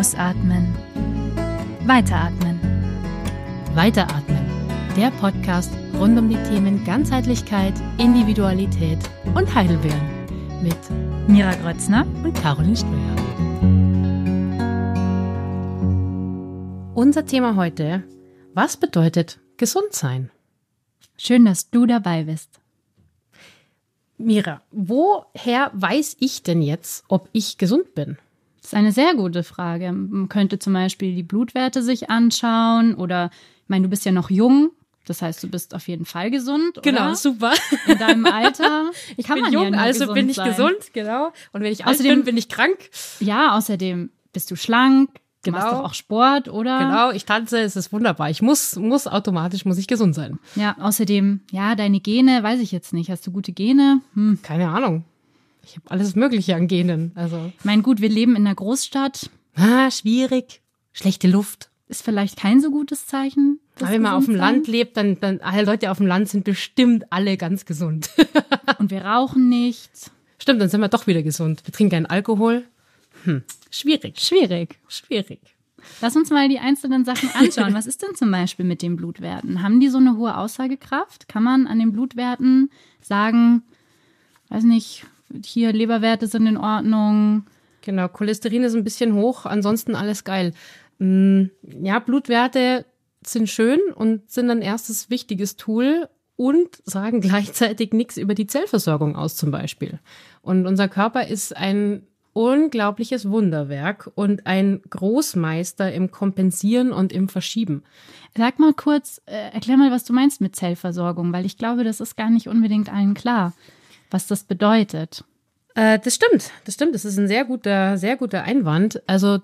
Ausatmen. Weiteratmen. Weiteratmen. Der Podcast rund um die Themen Ganzheitlichkeit, Individualität und Heidelbeeren mit Mira Grötzner und Caroline Ströer. Unser Thema heute, was bedeutet gesund sein? Schön, dass du dabei bist. Mira, woher weiß ich denn jetzt, ob ich gesund bin? Das ist eine sehr gute Frage. Man könnte zum Beispiel die Blutwerte sich anschauen oder, ich meine, du bist ja noch jung. Das heißt, du bist auf jeden Fall gesund. Oder? Genau, super. In deinem Alter. Ich bin jung, ja also bin ich sein. gesund, genau. Und wenn ich Außerdem- alt bin, bin ich krank. Ja, außerdem bist du schlank, du machst Genau. doch auch Sport, oder? Genau, ich tanze, es ist wunderbar. Ich muss, muss automatisch, muss ich gesund sein. Ja, außerdem, ja, deine Gene, weiß ich jetzt nicht. Hast du gute Gene? Hm. Keine Ahnung. Ich habe alles Mögliche an Genen. Also, Ich meine, gut, wir leben in einer Großstadt. ah, schwierig. Schlechte Luft. Ist vielleicht kein so gutes Zeichen. Aber wenn man auf dem Gesundsein. Land lebt, dann, dann alle Leute auf dem Land sind bestimmt alle ganz gesund. Und wir rauchen nicht. Stimmt, dann sind wir doch wieder gesund. Wir trinken keinen Alkohol. Hm, schwierig. Schwierig. Schwierig. Lass uns mal die einzelnen Sachen anschauen. Was ist denn zum Beispiel mit den Blutwerten? Haben die so eine hohe Aussagekraft? Kann man an den Blutwerten sagen, weiß nicht, hier Leberwerte sind in Ordnung? Genau, Cholesterin ist ein bisschen hoch, ansonsten alles geil. Mm, Ja, Blutwerte sind schön und sind ein erstes wichtiges Tool und sagen gleichzeitig nichts über die Zellversorgung aus zum Beispiel. Und unser Körper ist ein unglaubliches Wunderwerk und ein Großmeister im Kompensieren und im Verschieben. Sag mal kurz, äh, erklär mal, was du meinst mit Zellversorgung, weil ich glaube, das ist gar nicht unbedingt allen klar, was das bedeutet. Äh, das stimmt, das stimmt. Das ist ein sehr guter, sehr guter Einwand. Also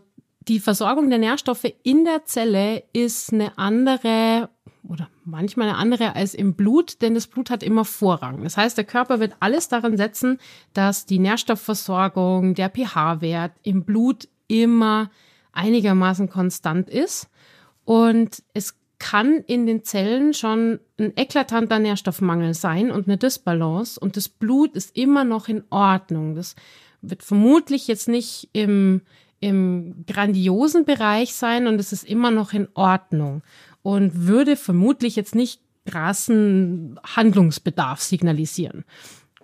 die Versorgung der Nährstoffe in der Zelle ist eine andere oder manchmal eine andere als im Blut, denn das Blut hat immer Vorrang. Das heißt, der Körper wird alles daran setzen, dass die Nährstoffversorgung, der pH-Wert im Blut immer einigermaßen konstant ist. Und es kann in den Zellen schon ein eklatanter Nährstoffmangel sein und eine Dysbalance. Und das Blut ist immer noch in Ordnung. Das wird vermutlich jetzt nicht im, im grandiosen Bereich sein und es ist immer noch in Ordnung. Und würde vermutlich jetzt nicht krassen Handlungsbedarf signalisieren.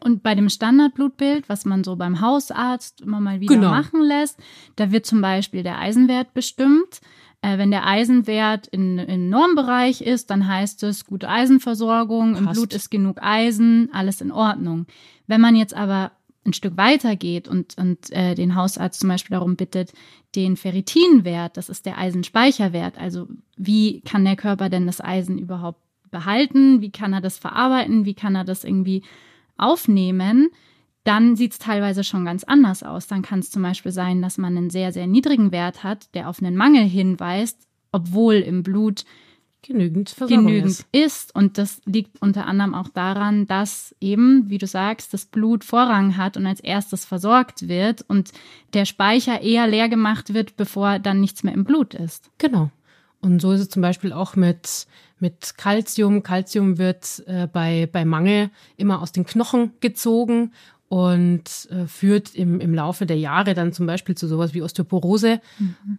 Und bei dem Standardblutbild, was man so beim Hausarzt immer mal wieder Genau. machen lässt, da wird zum Beispiel der Eisenwert bestimmt. Äh, wenn der Eisenwert in, in Normbereich ist, dann heißt es gute Eisenversorgung, im Passt. Blut ist genug Eisen, alles in Ordnung. Wenn man jetzt aber ein Stück weiter geht und, und äh, den Hausarzt zum Beispiel darum bittet, den Ferritinwert, das ist der Eisenspeicherwert, also wie kann der Körper denn das Eisen überhaupt behalten, wie kann er das verarbeiten, wie kann er das irgendwie aufnehmen, dann sieht es teilweise schon ganz anders aus. Dann kann es zum Beispiel sein, dass man einen sehr, sehr niedrigen Wert hat, der auf einen Mangel hinweist, obwohl im Blut Genügend Versorgung genügend ist. ist. Und das liegt unter anderem auch daran, dass eben, wie du sagst, das Blut Vorrang hat und als erstes versorgt wird und der Speicher eher leer gemacht wird, bevor dann nichts mehr im Blut ist. Genau. Und so ist es zum Beispiel auch mit, mit Calcium. Calcium wird äh, bei, bei Mangel immer aus den Knochen gezogen und äh, führt im, im Laufe der Jahre dann zum Beispiel zu sowas wie Osteoporose.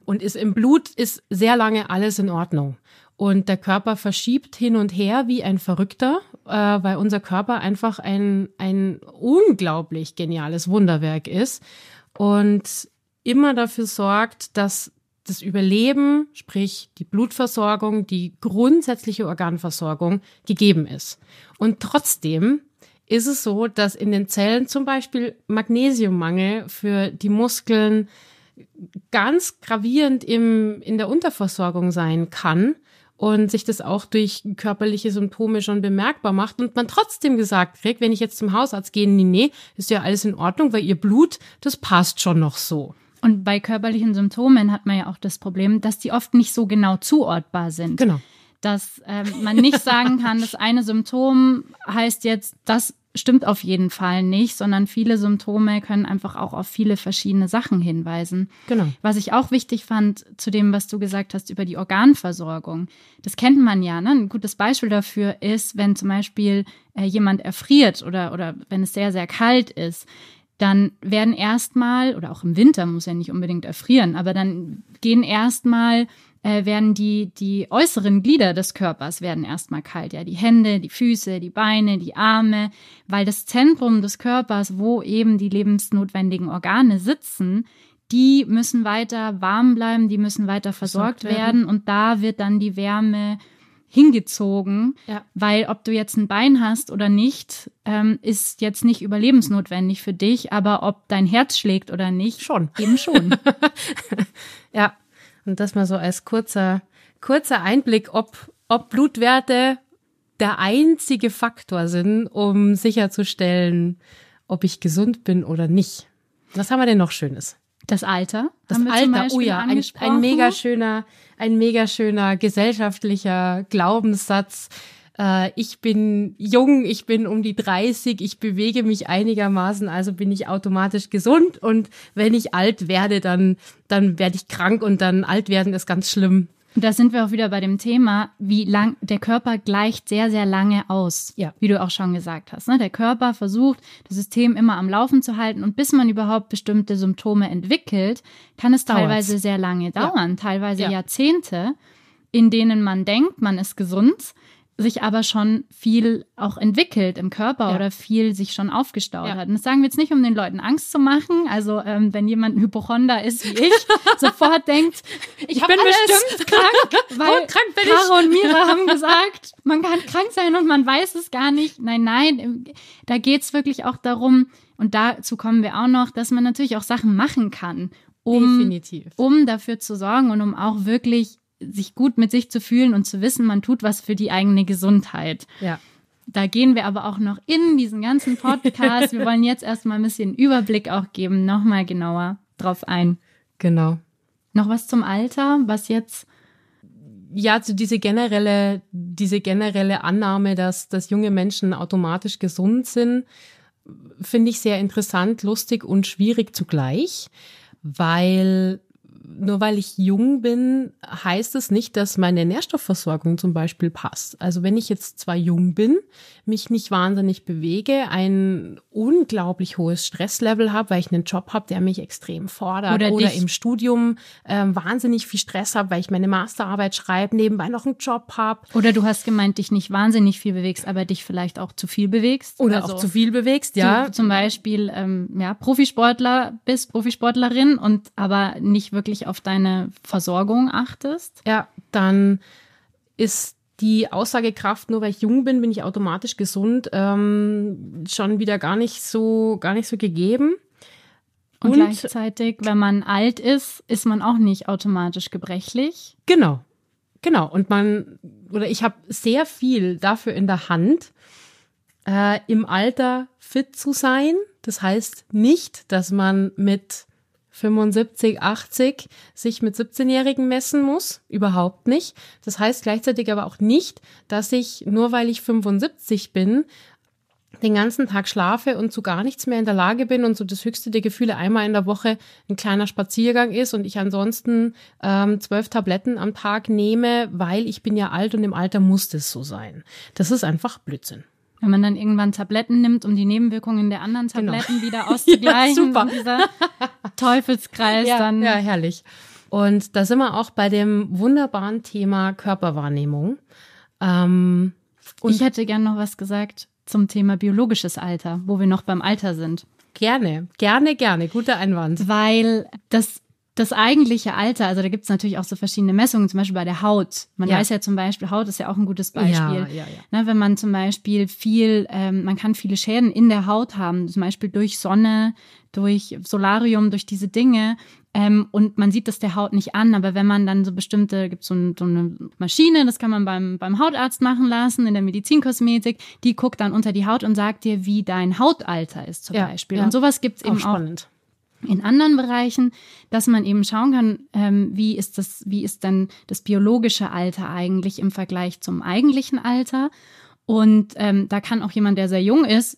Und ist im Blut ist sehr lange alles in Ordnung. Und der Körper verschiebt hin und her wie ein Verrückter, äh, weil unser Körper einfach ein, ein unglaublich geniales Wunderwerk ist und immer dafür sorgt, dass das Überleben, sprich die Blutversorgung, die grundsätzliche Organversorgung gegeben ist. Und trotzdem ist es so, dass in den Zellen zum Beispiel Magnesiummangel für die Muskeln ganz gravierend im, in der Unterversorgung sein kann und sich das auch durch körperliche Symptome schon bemerkbar macht und man trotzdem gesagt kriegt, wenn ich jetzt zum Hausarzt gehe, nee, nee, ist ja alles in Ordnung, weil ihr Blut, das passt schon noch so. Und bei körperlichen Symptomen hat man ja auch das Problem, dass die oft nicht so genau zuordbar sind. Genau. Dass ähm, man nicht sagen kann, das eine Symptom heißt jetzt, das stimmt auf jeden Fall nicht, sondern viele Symptome können einfach auch auf viele verschiedene Sachen hinweisen. Genau. Was ich auch wichtig fand zu dem, was du gesagt hast über die Organversorgung. Das kennt man ja. Ne? Ein gutes Beispiel dafür ist, wenn zum Beispiel äh, jemand erfriert oder, oder wenn es sehr, sehr kalt ist. dann werden erstmal, oder auch im Winter muss ja nicht unbedingt erfrieren, aber dann gehen erstmal äh, werden die, die äußeren Glieder des Körpers werden erstmal kalt. Ja, die Hände, die Füße, die Beine, die Arme, weil das Zentrum des Körpers, wo eben die lebensnotwendigen Organe sitzen, die müssen weiter warm bleiben, die müssen weiter versorgt, versorgt werden. werden und da wird dann die Wärme hingezogen, ja. weil ob du jetzt ein Bein hast oder nicht, ähm, ist jetzt nicht überlebensnotwendig für dich, aber ob dein Herz schlägt oder nicht, schon. Eben schon. ja, und das mal so als kurzer, kurzer Einblick, ob, ob Blutwerte der einzige Faktor sind, um sicherzustellen, ob ich gesund bin oder nicht. Was haben wir denn noch Schönes? Das Alter. Das Alter, oh ja, ein, ein mega schöner, ein mega schöner gesellschaftlicher Glaubenssatz. Äh, ich bin jung, ich bin um die 30, ich bewege mich einigermaßen, also bin ich automatisch gesund. Und wenn ich alt werde, dann, dann werde ich krank und dann alt werden ist ganz schlimm. Da sind wir auch wieder bei dem Thema, wie lang der Körper gleicht sehr, sehr lange aus. Ja. Wie du auch schon gesagt hast. Ne? Der Körper versucht, das System immer am Laufen zu halten und bis man überhaupt bestimmte Symptome entwickelt, kann es teilweise Dauert's. sehr lange dauern, ja. teilweise ja. Jahrzehnte, in denen man denkt, man ist gesund sich aber schon viel auch entwickelt im Körper ja. oder viel sich schon aufgestaut ja. hat. Und das sagen wir jetzt nicht, um den Leuten Angst zu machen. Also ähm, wenn jemand ein Hypochonder ist wie ich, sofort denkt, ich, ich bin alles. bestimmt krank, weil krank bin Caro ich. und Mira haben gesagt, man kann krank sein und man weiß es gar nicht. Nein, nein, da geht's wirklich auch darum, und dazu kommen wir auch noch, dass man natürlich auch Sachen machen kann, um, Definitiv. um dafür zu sorgen und um auch wirklich sich gut mit sich zu fühlen und zu wissen, man tut was für die eigene Gesundheit. Ja. Da gehen wir aber auch noch in diesen ganzen Podcast. wir wollen jetzt erstmal ein bisschen Überblick auch geben, nochmal genauer drauf ein. Genau. Noch was zum Alter, was jetzt ja, zu diese generelle, diese generelle Annahme, dass, dass junge Menschen automatisch gesund sind, finde ich sehr interessant, lustig und schwierig zugleich, weil nur weil ich jung bin, heißt es nicht, dass meine Nährstoffversorgung zum Beispiel passt. Also wenn ich jetzt zwar jung bin, mich nicht wahnsinnig bewege, ein unglaublich hohes Stresslevel habe, weil ich einen Job habe, der mich extrem fordert oder, oder im Studium äh, wahnsinnig viel Stress habe, weil ich meine Masterarbeit schreibe, nebenbei noch einen Job habe. Oder du hast gemeint, dich nicht wahnsinnig viel bewegst, aber dich vielleicht auch zu viel bewegst. Oder also auch zu viel bewegst, ja. Du, zum Beispiel ähm, ja Profisportler bist, Profisportlerin und aber nicht wirklich auf deine Versorgung achtest. Ja, dann ist die Aussagekraft, nur weil ich jung bin, bin ich automatisch gesund, ähm, schon wieder gar nicht so, gar nicht so gegeben. Und, Und gleichzeitig, wenn man alt ist, ist man auch nicht automatisch gebrechlich. Genau. Genau. Und man, oder ich habe sehr viel dafür in der Hand, äh, im Alter fit zu sein. Das heißt nicht, dass man mit 75, 80 sich mit 17-Jährigen messen muss. Überhaupt nicht. Das heißt gleichzeitig aber auch nicht, dass ich, nur weil ich 75 bin, den ganzen Tag schlafe und zu gar nichts mehr in der Lage bin und so das höchste der Gefühle einmal in der Woche ein kleiner Spaziergang ist und ich ansonsten ähm, zwölf Tabletten am Tag nehme, weil ich bin ja alt und im Alter muss das so sein. Das ist einfach Blödsinn. Wenn man dann irgendwann Tabletten nimmt, um die Nebenwirkungen der anderen genau. Tabletten genau. wieder auszugleichen. ja, super. Dieser Teufelskreis ja, dann. Ja, herrlich. Und da sind wir auch bei dem wunderbaren Thema Körperwahrnehmung. Ähm, ich hätte gern noch was gesagt zum Thema biologisches Alter, wo wir noch beim Alter sind. Gerne, gerne, gerne. Guter Einwand. Weil das das eigentliche Alter, also da gibt es natürlich auch so verschiedene Messungen, zum Beispiel bei der Haut. Man ja. weiß ja zum Beispiel, Haut ist ja auch ein gutes Beispiel. Ja, ja, ja. Ne, wenn man zum Beispiel viel, ähm, man kann viele Schäden in der Haut haben, zum Beispiel durch Sonne, durch Solarium, durch diese Dinge. Ähm, und man sieht das der Haut nicht an, aber wenn man dann so bestimmte, gibt so, ein, so eine Maschine, das kann man beim, beim Hautarzt machen lassen, in der Medizinkosmetik, die guckt dann unter die Haut und sagt dir, wie dein Hautalter ist zum Beispiel. Und sowas gibt's eben auch. Spannend in anderen Bereichen, dass man eben schauen kann, ähm, wie ist das, wie ist dann das biologische Alter eigentlich im Vergleich zum eigentlichen Alter. Und ähm, da kann auch jemand, der sehr jung ist,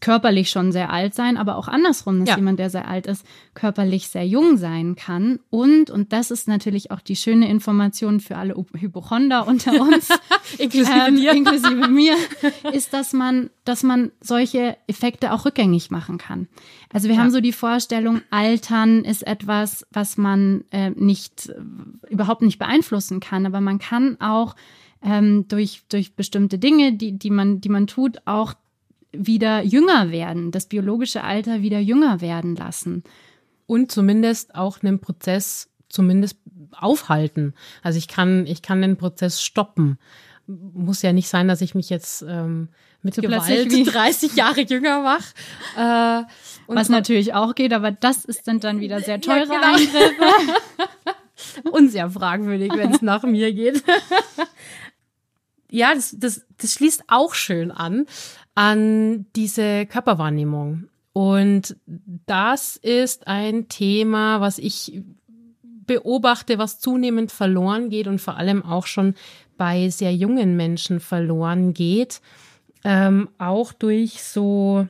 körperlich schon sehr alt sein, aber auch andersrum, dass Ja. jemand, der sehr alt ist, körperlich sehr jung sein kann. Und, und das ist natürlich auch die schöne Information für alle Hypochonder unter uns, Inklusive ähm, dir. inklusive mir, ist, dass man, dass man solche Effekte auch rückgängig machen kann. Also wir Ja. haben so die Vorstellung, Altern ist etwas, was man äh, nicht, überhaupt nicht beeinflussen kann, aber man kann auch ähm, durch, durch bestimmte Dinge, die, die, man, die man tut, auch wieder jünger werden, das biologische Alter wieder jünger werden lassen. und zumindest auch einen Prozess zumindest aufhalten. Also ich kann, ich kann den Prozess stoppen. Muss ja nicht sein, dass ich mich jetzt ähm, mit So Gewalt wie- 30 Jahre jünger mache. Äh, Was natürlich auch geht, aber das ist dann, dann wieder sehr teure genau. Eingriffe. und sehr fragwürdig, wenn es nach mir geht. ja, das, das, das schließt auch schön an, an diese Körperwahrnehmung. Und das ist ein Thema, was ich beobachte, was zunehmend verloren geht und vor allem auch schon bei sehr jungen Menschen verloren geht. Ähm, auch durch so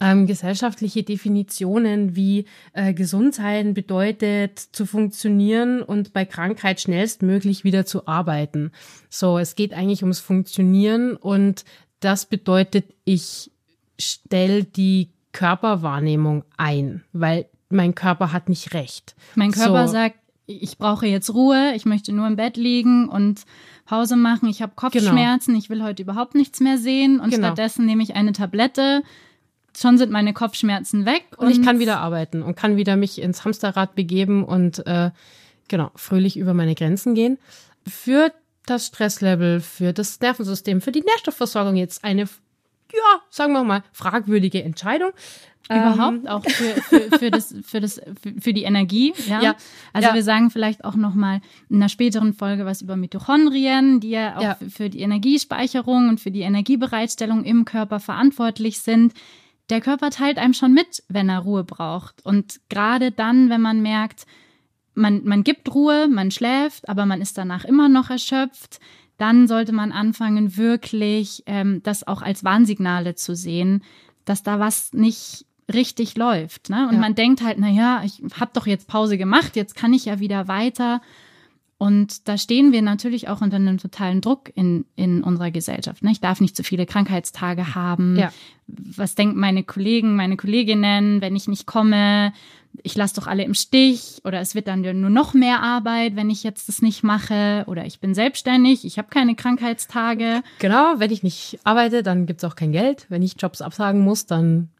ähm, gesellschaftliche Definitionen wie äh, gesund sein bedeutet zu funktionieren und bei Krankheit schnellstmöglich wieder zu arbeiten. So, es geht eigentlich ums Funktionieren und das bedeutet, ich stelle die Körperwahrnehmung ein, weil mein Körper hat nicht recht. Mein Körper So. sagt, ich brauche jetzt Ruhe, ich möchte nur im Bett liegen und Pause machen, ich habe Kopfschmerzen, ich will heute überhaupt nichts mehr sehen und Genau. stattdessen nehme ich eine Tablette. Schon sind meine Kopfschmerzen weg Und ich kann wieder arbeiten und kann wieder mich ins Hamsterrad begeben und äh, genau fröhlich über meine Grenzen gehen. Für das Stresslevel, für das Nervensystem, für die Nährstoffversorgung jetzt eine, ja, sagen wir mal, fragwürdige Entscheidung. überhaupt auch für, für, für, das, für, das, für, die Energie. Ja. Ja. Also Ja. wir sagen vielleicht auch noch mal in einer späteren Folge was über Mitochondrien, die ja auch Ja. für die Energiespeicherung und für die Energiebereitstellung im Körper verantwortlich sind. Der Körper teilt einem schon mit, wenn er Ruhe braucht. Und gerade dann, wenn man merkt, man, man gibt Ruhe, man schläft, aber man ist danach immer noch erschöpft, dann sollte man anfangen, wirklich ähm, das auch als Warnsignale zu sehen, dass da was nicht richtig läuft. Ne? Und Ja. man denkt halt, na ja, ich habe doch jetzt Pause gemacht, jetzt kann ich ja wieder weiter. Und da stehen wir natürlich auch unter einem totalen Druck in, in unserer Gesellschaft. Ne? Ich darf nicht zu viele Krankheitstage haben. Ja. Was denken meine Kollegen, meine Kolleginnen, wenn ich nicht komme? Ich lasse doch alle im Stich oder es wird dann nur noch mehr Arbeit, wenn ich jetzt das nicht mache oder ich bin selbstständig, ich habe keine Krankheitstage. Genau, wenn ich nicht arbeite, dann gibt's auch kein Geld. Wenn ich Jobs absagen muss, dann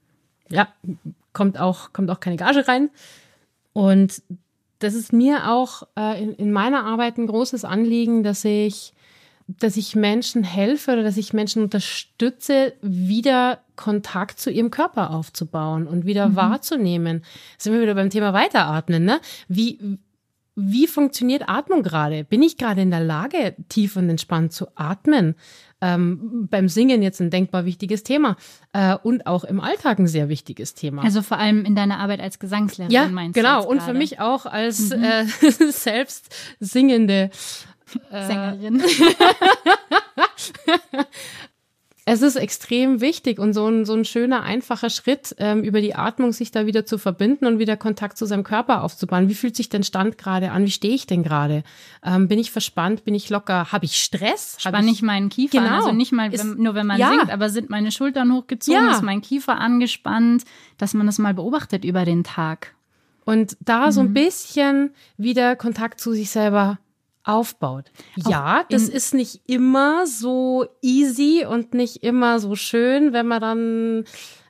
ja, kommt auch, kommt auch keine Gage rein. Und das ist mir auch äh, in, in meiner Arbeit ein großes Anliegen, dass ich, dass ich Menschen helfe oder dass ich Menschen unterstütze, wieder Kontakt zu ihrem Körper aufzubauen und wieder wahrzunehmen. Sind wir wieder beim Thema Weiteratmen, ne? Wie, wie funktioniert Atmung gerade? Bin ich gerade in der Lage, tief und entspannt zu atmen? Ähm, beim Singen jetzt ein denkbar wichtiges Thema äh, und auch im Alltag ein sehr wichtiges Thema. Also vor allem in deiner Arbeit als Gesangslehrerin ja, meinst du genau. Und für mich auch als äh, selbst singende äh, Sängerin. Es ist extrem wichtig und so ein, so ein schöner, einfacher Schritt, ähm, über die Atmung sich da wieder zu verbinden und wieder Kontakt zu seinem Körper aufzubauen. Wie fühlt sich denn Stand gerade an? Wie stehe ich denn gerade? Ähm, bin ich verspannt? Bin ich locker? Habe ich Stress? Hab Spann ich meinen Kiefer an. Genau. Also nicht mal Ist- wenn, nur, wenn man ja. singt, aber sind meine Schultern hochgezogen, Ja. ist mein Kiefer angespannt, dass man das mal beobachtet über den Tag. Und da so ein Mhm. bisschen wieder Kontakt zu sich selber aufbaut. Ja, das ist nicht immer so easy und nicht immer so schön, wenn man dann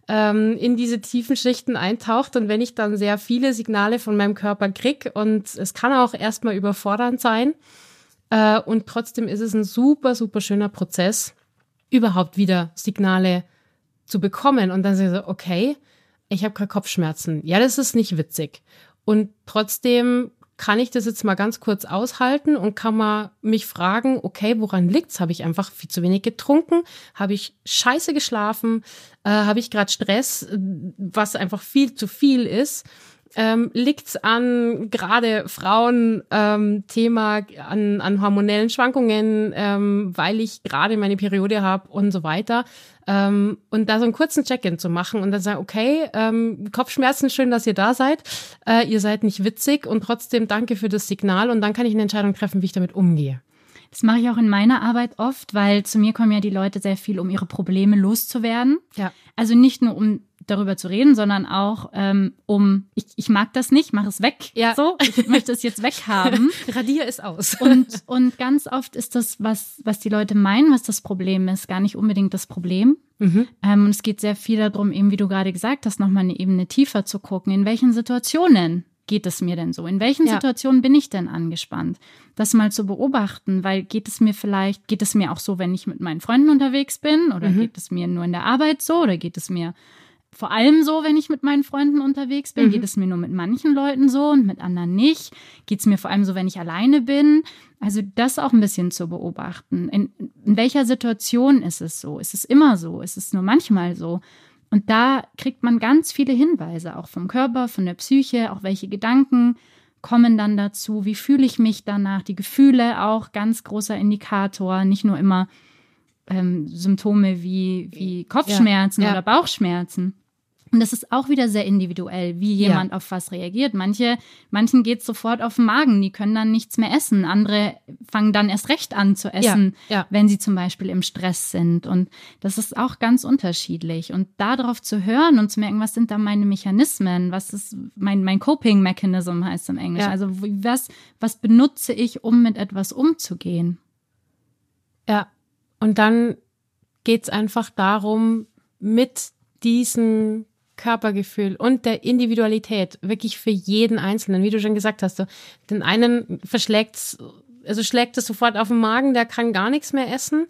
ähm, in diese tiefen Schichten eintaucht und wenn ich dann sehr viele Signale von meinem Körper krieg und es kann auch erstmal überfordernd sein äh, und trotzdem ist es ein super, super schöner Prozess, überhaupt wieder Signale zu bekommen und dann so, okay, ich habe gerade Kopfschmerzen. Ja, das ist nicht witzig. Und trotzdem kann ich das jetzt mal ganz kurz aushalten und kann mal mich fragen, okay, woran liegt's? Habe ich einfach viel zu wenig getrunken? Habe ich scheiße geschlafen? Äh, Habe ich gerade Stress, was einfach viel zu viel ist? Ähm, liegt's an gerade Frauen ähm, Thema an, an hormonellen Schwankungen, ähm, weil ich gerade meine Periode habe und so weiter. Ähm, und da so einen kurzen Check-in zu machen und dann sagen, okay, ähm, Kopfschmerzen, schön, dass ihr da seid. Äh, ihr seid nicht witzig und trotzdem danke für das Signal und dann kann ich eine Entscheidung treffen, wie ich damit umgehe. Das mache ich auch in meiner Arbeit oft, weil zu mir kommen ja die Leute sehr viel, um ihre Probleme loszuwerden. Ja. Also nicht nur um darüber zu reden, sondern auch ähm, um, ich, ich mag das nicht, mach es weg. Ja. So, ich möchte es jetzt weghaben. Radier es aus. Und, und ganz oft ist das, was, was die Leute meinen, was das Problem ist, gar nicht unbedingt das Problem. Mhm. Ähm, und es geht sehr viel darum, eben wie du gerade gesagt hast, nochmal eine Ebene tiefer zu gucken, in welchen Situationen geht es mir denn so? In welchen Ja. Situationen bin ich denn angespannt? Das mal zu beobachten, weil geht es mir vielleicht, geht es mir auch so, wenn ich mit meinen Freunden unterwegs bin oder Mhm. geht es mir nur in der Arbeit so oder geht es mir vor allem so, wenn ich mit meinen Freunden unterwegs bin? Mhm. Geht es mir nur mit manchen Leuten so und mit anderen nicht? Geht es mir vor allem so, wenn ich alleine bin? Also das auch ein bisschen zu beobachten. In, in welcher Situation ist es so? Ist es immer so? Ist es nur manchmal so? Und da kriegt man ganz viele Hinweise, auch vom Körper, von der Psyche, auch welche Gedanken kommen dann dazu, wie fühle ich mich danach, die Gefühle auch ganz großer Indikator, nicht nur immer ähm, Symptome wie, wie Kopfschmerzen Ja, ja. oder Bauchschmerzen. Und das ist auch wieder sehr individuell, wie Ja. jemand auf was reagiert. Manche, manchen geht es sofort auf den Magen, die können dann nichts mehr essen. Andere fangen dann erst recht an zu essen, Ja, ja. wenn sie zum Beispiel im Stress sind. Und das ist auch ganz unterschiedlich. Und darauf zu hören und zu merken, was sind da meine Mechanismen, was ist mein, mein Coping-Mechanism heißt im Englischen. Ja. Also was, was benutze ich, um mit etwas umzugehen? Ja. Und dann geht's einfach darum, mit diesem Körpergefühl und der Individualität wirklich für jeden Einzelnen, wie du schon gesagt hast, so, den einen verschlägt's, also schlägt es sofort auf den Magen, der kann gar nichts mehr essen.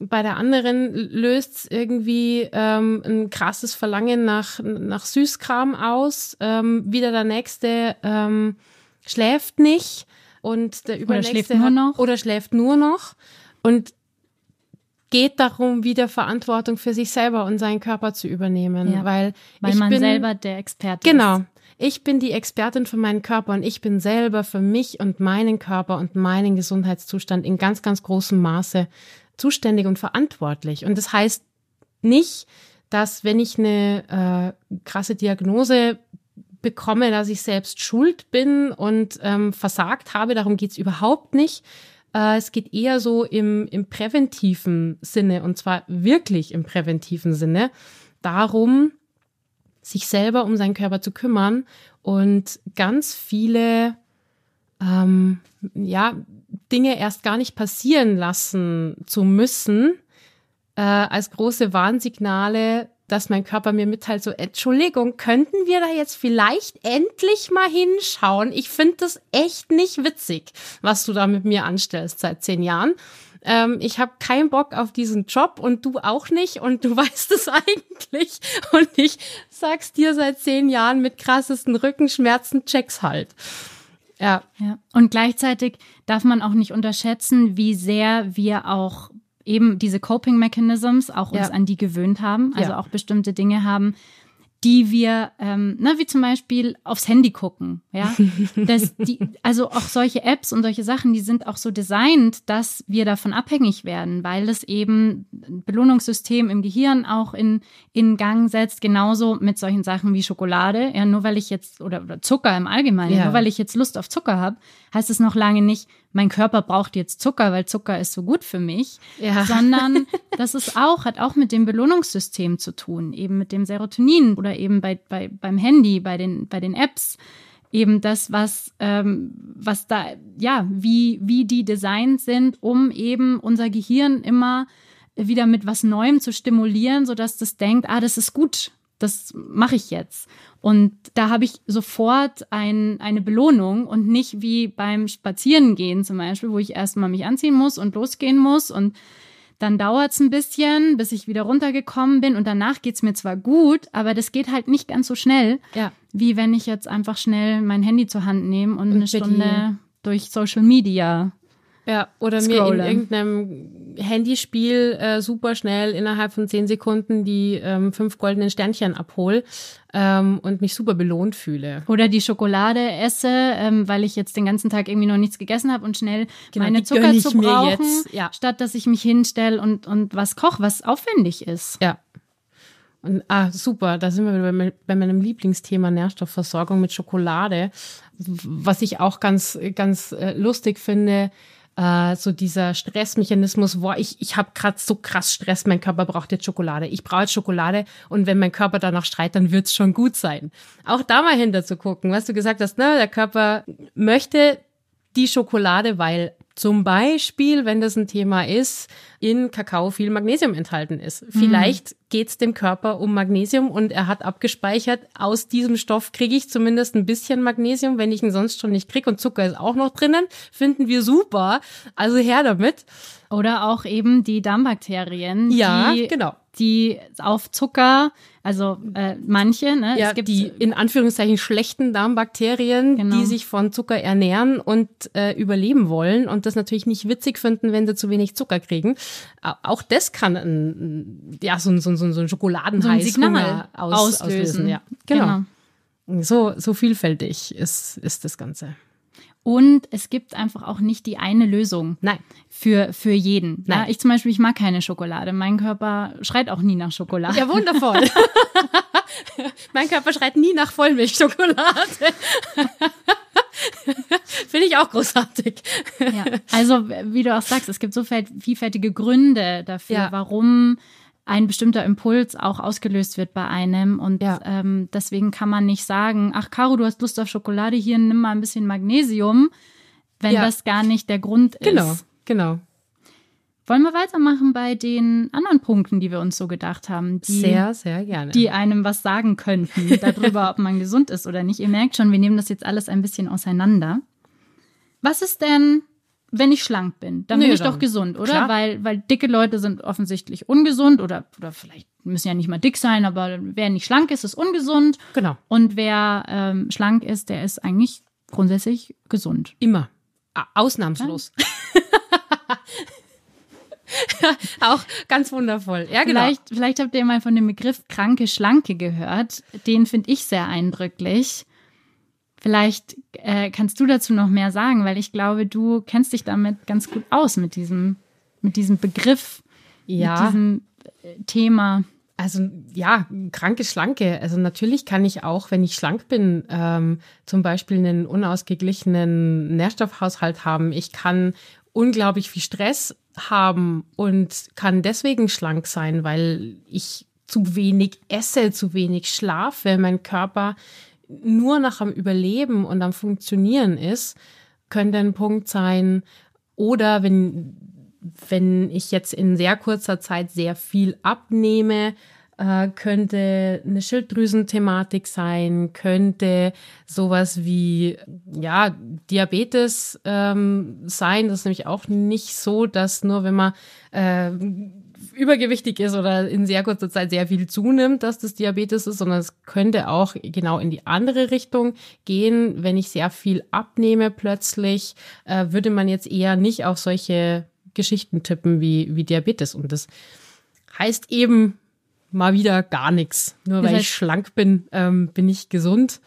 Bei der anderen löst irgendwie ähm, ein krasses Verlangen nach, nach Süßkram aus. Ähm, wieder der nächste ähm, schläft nicht und der übernächste schläft nur noch. oder schläft nur noch. Und geht darum, wieder Verantwortung für sich selber und seinen Körper zu übernehmen, Ja, weil, Weil ich man bin, selber der Experte genau. ist. Ich bin die Expertin für meinen Körper und ich bin selber für mich und meinen Körper und meinen Gesundheitszustand in ganz, ganz großem Maße zuständig und verantwortlich. Und das heißt nicht, dass wenn ich eine äh, krasse Diagnose bekomme, dass ich selbst schuld bin und ähm, versagt habe. Darum geht's überhaupt nicht. Äh, es geht eher so im, im präventiven Sinne und zwar wirklich im präventiven Sinne darum, sich selber um seinen Körper zu kümmern und ganz viele ähm, ja, Dinge erst gar nicht passieren lassen zu müssen, äh, als große Warnsignale, dass mein Körper mir mitteilt, so, Entschuldigung, könnten wir da jetzt vielleicht endlich mal hinschauen? Ich finde das echt nicht witzig, was du da mit mir anstellst seit zehn Jahren. Ähm, ich habe keinen Bock auf diesen Job und du auch nicht und du weißt es eigentlich. Und ich sag's dir seit zehn Jahren mit krassesten Rückenschmerzen, check's halt. Ja, Ja. Und gleichzeitig darf man auch nicht unterschätzen, wie sehr wir auch eben diese Coping Mechanisms auch uns Ja. an die gewöhnt haben, also Ja. auch bestimmte Dinge haben, die wir, ähm, na, wie zum Beispiel aufs Handy gucken, ja. Das, die, also auch solche Apps und solche Sachen, die sind auch so designt, dass wir davon abhängig werden, weil es eben ein Belohnungssystem im Gehirn auch in, in Gang setzt, genauso mit solchen Sachen wie Schokolade. Ja, nur weil ich jetzt, oder, oder Zucker im Allgemeinen, Ja. nur weil ich jetzt Lust auf Zucker habe, heißt es noch lange nicht, mein Körper braucht jetzt Zucker, weil Zucker ist so gut für mich, Ja. sondern das ist auch, hat auch mit dem Belohnungssystem zu tun, eben mit dem Serotonin oder eben bei, bei, beim Handy, bei den, bei den Apps. Eben das, was, ähm, was da, ja, wie, wie die designt sind, um eben unser Gehirn immer wieder mit was Neuem zu stimulieren, sodass das denkt, ah, das ist gut, das mache ich jetzt. Und da habe ich sofort ein, eine Belohnung und nicht wie beim Spazierengehen zum Beispiel, wo ich erstmal mich anziehen muss und losgehen muss und dann dauert's ein bisschen, bis ich wieder runtergekommen bin und danach geht's mir zwar gut, aber das geht halt nicht ganz so schnell, ja. wie wenn ich jetzt einfach schnell mein Handy zur Hand nehme und, eine bediene. Stunde durch Social Media Ja, oder Scrollen. mir in irgendeinem Handyspiel äh, super schnell innerhalb von zehn Sekunden die ähm, fünf goldenen Sternchen abhol ähm, und mich super belohnt fühle. Oder die Schokolade esse, ähm, weil ich jetzt den ganzen Tag irgendwie noch nichts gegessen habe und schnell Genau, meine Zucker zu brauchen, jetzt, ja. statt dass ich mich hinstelle und, und was koche, was aufwendig ist. Ja. Und, ah, super, da sind wir wieder bei, bei meinem Lieblingsthema Nährstoffversorgung mit Schokolade. Was ich auch ganz, ganz äh, lustig finde, äh, so dieser Stressmechanismus, boah, ich, ich habe gerade so krass Stress, mein Körper braucht jetzt Schokolade. Ich brauche jetzt Schokolade und wenn mein Körper danach schreit, dann wird's schon gut sein. Auch da mal hinter zu gucken, was du gesagt hast, ne, der Körper möchte die Schokolade, weil zum Beispiel, wenn das ein Thema ist, in Kakao viel Magnesium enthalten ist. Vielleicht geht's dem Körper um Magnesium und er hat abgespeichert, aus diesem Stoff kriege ich zumindest ein bisschen Magnesium, wenn ich ihn sonst schon nicht krieg und Zucker ist auch noch drinnen, finden wir super. Also her damit. Oder auch eben die Darmbakterien, Ja, die, genau. Die auf Zucker, also äh, manche, ne? Ja, es gibt die in Anführungszeichen schlechten Darmbakterien, Genau. die sich von Zucker ernähren und äh, überleben wollen und das natürlich nicht witzig finden, wenn sie zu wenig Zucker kriegen. Au- Auch das kann ein, ja, so, ein- so, so, ein- so ein so ein aus, auslösen. Ja, genau. genau. So, so vielfältig ist, ist das Ganze. Und es gibt einfach auch nicht die eine Lösung Nein. für, für jeden. Ja, Nein. ich zum Beispiel, ich mag keine Schokolade. Mein Körper schreit auch nie nach Schokolade. Ja, wundervoll. mein Körper schreit nie nach Vollmilchschokolade. Finde ich auch großartig. Ja. Also, wie du auch sagst, es gibt so viel- vielfältige Gründe dafür, Ja. warum ein bestimmter Impuls auch ausgelöst wird bei einem. Und Ja. ähm, deswegen kann man nicht sagen, ach Caro, du hast Lust auf Schokolade, hier nimm mal ein bisschen Magnesium, wenn Ja. das gar nicht der Grund ist. Genau, genau. Wollen wir weitermachen bei den anderen Punkten, die wir uns so gedacht haben, die, Sehr, sehr gerne. die einem was sagen könnten darüber, ob man gesund ist oder nicht. Ihr merkt schon, wir nehmen das jetzt alles ein bisschen auseinander. Was ist denn, wenn ich schlank bin? Dann bin Nee, ich dann- doch gesund, oder? klar. Weil, weil dicke Leute sind offensichtlich ungesund oder, oder vielleicht müssen ja nicht mal dick sein, aber wer nicht schlank ist, ist ungesund. genau. Und wer ähm, schlank ist, der ist eigentlich grundsätzlich gesund. Immer. Ausnahmslos. Auch ganz wundervoll. Ja, genau. Vielleicht, vielleicht habt ihr mal von dem Begriff kranke Schlanke gehört. Den finde ich sehr eindrücklich. Vielleicht äh, kannst du dazu noch mehr sagen, weil ich glaube, du kennst dich damit ganz gut aus mit diesem, mit diesem Begriff, mit Ja. diesem äh, Thema. Also ja, kranke Schlanke. Also natürlich kann ich auch, wenn ich schlank bin, ähm, zum Beispiel einen unausgeglichenen Nährstoffhaushalt haben. Ich kann unglaublich viel Stress haben und kann deswegen schlank sein, weil ich zu wenig esse, zu wenig schlafe, mein Körper nur noch am Überleben und am Funktionieren ist, könnte ein Punkt sein. Oder wenn wenn ich jetzt in sehr kurzer Zeit sehr viel abnehme, äh, könnte eine Schilddrüsenthematik sein, könnte sowas wie ja Diabetes ähm, sein. Das ist nämlich auch nicht so, dass nur wenn man äh, übergewichtig ist oder in sehr kurzer Zeit sehr viel zunimmt, dass das Diabetes ist, sondern es könnte auch genau in die andere Richtung gehen. Wenn ich sehr viel abnehme plötzlich, äh, würde man jetzt eher nicht auf solche Geschichten tippen wie, wie Diabetes. Und das heißt eben mal wieder gar nichts. Nur Das weil heißt- ich schlank bin, ähm, bin ich gesund.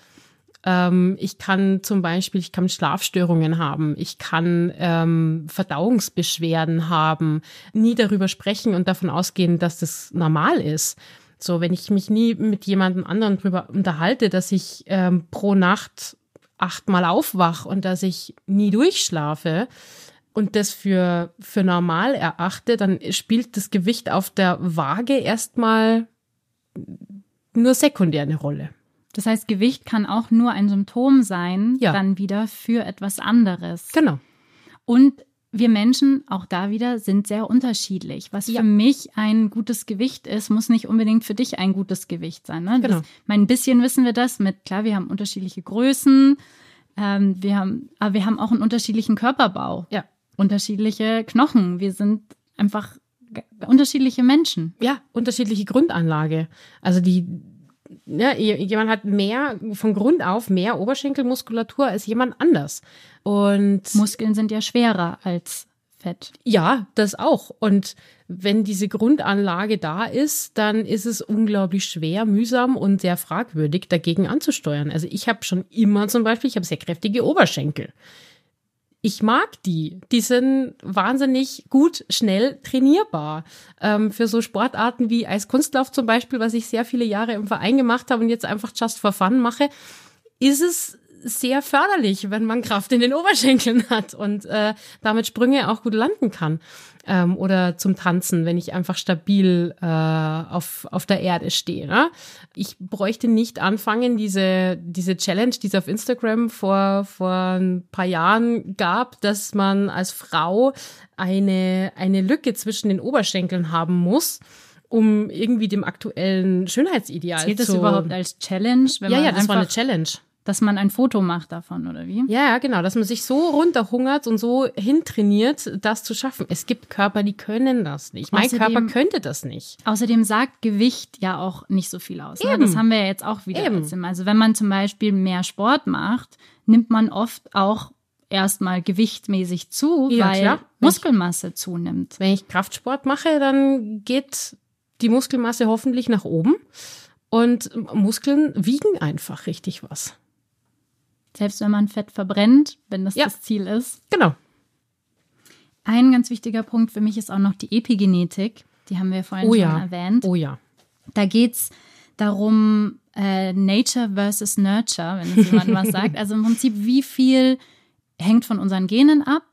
Ähm, ich kann zum Beispiel, ich kann Schlafstörungen haben, ich kann ähm, Verdauungsbeschwerden haben, nie darüber sprechen und davon ausgehen, dass das normal ist. So, wenn ich mich nie mit jemandem anderen drüber unterhalte, dass ich ähm, pro Nacht achtmal aufwach und dass ich nie durchschlafe und das für, für normal erachte, dann spielt das Gewicht auf der Waage erstmal nur sekundär eine Rolle. Das heißt, Gewicht kann auch nur ein Symptom sein, Ja. dann wieder für etwas anderes. Genau. Und wir Menschen, auch da wieder, sind sehr unterschiedlich. Was Ja. für mich ein gutes Gewicht ist, muss nicht unbedingt für dich ein gutes Gewicht sein. Ne? Genau. Das, mein bisschen wissen wir das mit, klar, wir haben unterschiedliche Größen, ähm, wir haben, aber wir haben auch einen unterschiedlichen Körperbau, Ja. unterschiedliche Knochen. Wir sind einfach unterschiedliche Menschen. Ja, unterschiedliche Grundanlage. Also die, ja, jemand hat mehr, von Grund auf mehr Oberschenkelmuskulatur als jemand anders. Und Muskeln sind ja schwerer als Fett. Ja, das auch. Und wenn diese Grundanlage da ist, dann ist es unglaublich schwer, mühsam und sehr fragwürdig, dagegen anzusteuern. Also ich habe schon immer zum Beispiel, ich habe sehr kräftige Oberschenkel. Ich mag die. Die sind wahnsinnig gut, schnell trainierbar. Ähm, für so Sportarten wie Eiskunstlauf zum Beispiel, was ich sehr viele Jahre im Verein gemacht habe und jetzt einfach just for fun mache, ist es sehr förderlich, wenn man Kraft in den Oberschenkeln hat und äh, damit Sprünge auch gut landen kann. Ähm, oder zum Tanzen, wenn ich einfach stabil äh, auf, auf der Erde stehe. Ne? Ich bräuchte nicht anfangen, diese, diese Challenge, die es auf Instagram vor, vor ein paar Jahren gab, dass man als Frau eine, eine Lücke zwischen den Oberschenkeln haben muss um irgendwie dem aktuellen Schönheitsideal Zählt zu... das überhaupt als Challenge? ja, ja, das war eine Challenge. Dass man ein Foto macht davon, oder wie? Ja, genau, dass man sich so runterhungert und so hintrainiert, das zu schaffen. Es gibt Körper, die können das nicht. Mein Außerdem- Körper könnte das nicht. Außerdem sagt Gewicht ja auch nicht so viel aus. Ne? Das haben wir ja jetzt auch wieder. Eben. Also wenn man zum Beispiel mehr Sport macht, nimmt man oft auch erstmal gewichtmäßig zu, Ja, weil klar. Muskelmasse zunimmt. Wenn ich Kraftsport mache, dann geht die Muskelmasse hoffentlich nach oben. Und Muskeln wiegen einfach richtig was. Selbst wenn man Fett verbrennt, wenn das Ja. das Ziel ist. Genau. Ein ganz wichtiger Punkt für mich ist auch noch die Epigenetik. Die haben wir vorhin Oh schon ja. erwähnt. Oh ja. Da geht's darum, äh, Nature versus Nurture, wenn es jemand was sagt. Also im Prinzip, wie viel hängt von unseren Genen ab,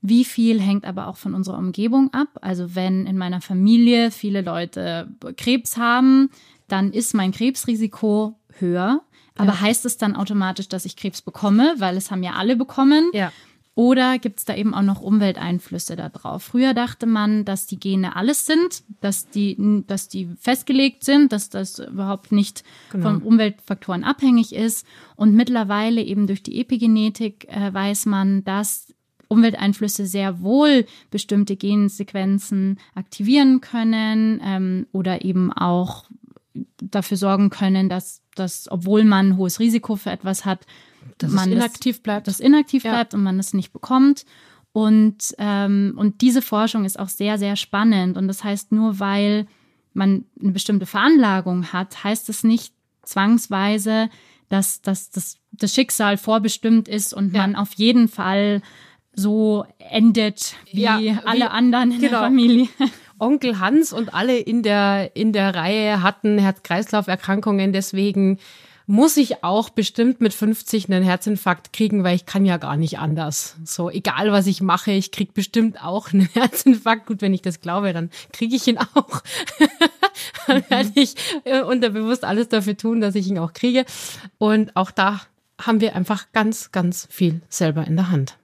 wie viel hängt aber auch von unserer Umgebung ab. Also wenn in meiner Familie viele Leute Krebs haben, dann ist mein Krebsrisiko höher. Aber heißt es dann automatisch, dass ich Krebs bekomme, weil es haben ja alle bekommen? Ja. Oder gibt es da eben auch noch Umwelteinflüsse da drauf? Früher dachte man, dass die Gene alles sind, dass die, dass die festgelegt sind, dass das überhaupt nicht von Umweltfaktoren abhängig ist. Und mittlerweile eben durch die Epigenetik äh, weiß man, dass Umwelteinflüsse sehr wohl bestimmte Gensequenzen aktivieren können ähm, oder eben auch dafür sorgen können, dass, dass obwohl man ein hohes Risiko für etwas hat, Dass man es das- inaktiv bleibt. das inaktiv Ja. bleibt und man es nicht bekommt. Und, ähm, und diese Forschung ist auch sehr, sehr spannend. Und das heißt, nur weil man eine bestimmte Veranlagung hat, heißt es nicht zwangsweise, dass, dass das, das Schicksal vorbestimmt ist und Ja. man auf jeden Fall so endet wie Ja, wie- alle anderen in der genau. Familie. Onkel Hans und alle in der, in der Reihe hatten Herz-Kreislauf-Erkrankungen. Deswegen muss ich auch bestimmt mit 50 einen Herzinfarkt kriegen, weil ich kann ja gar nicht anders. So, egal was ich mache, ich krieg bestimmt auch einen Herzinfarkt. Gut, wenn ich das glaube, dann kriege ich ihn auch. dann werde ich äh, unterbewusst alles dafür tun, dass ich ihn auch kriege. Und auch da haben wir einfach ganz, ganz viel selber in der Hand.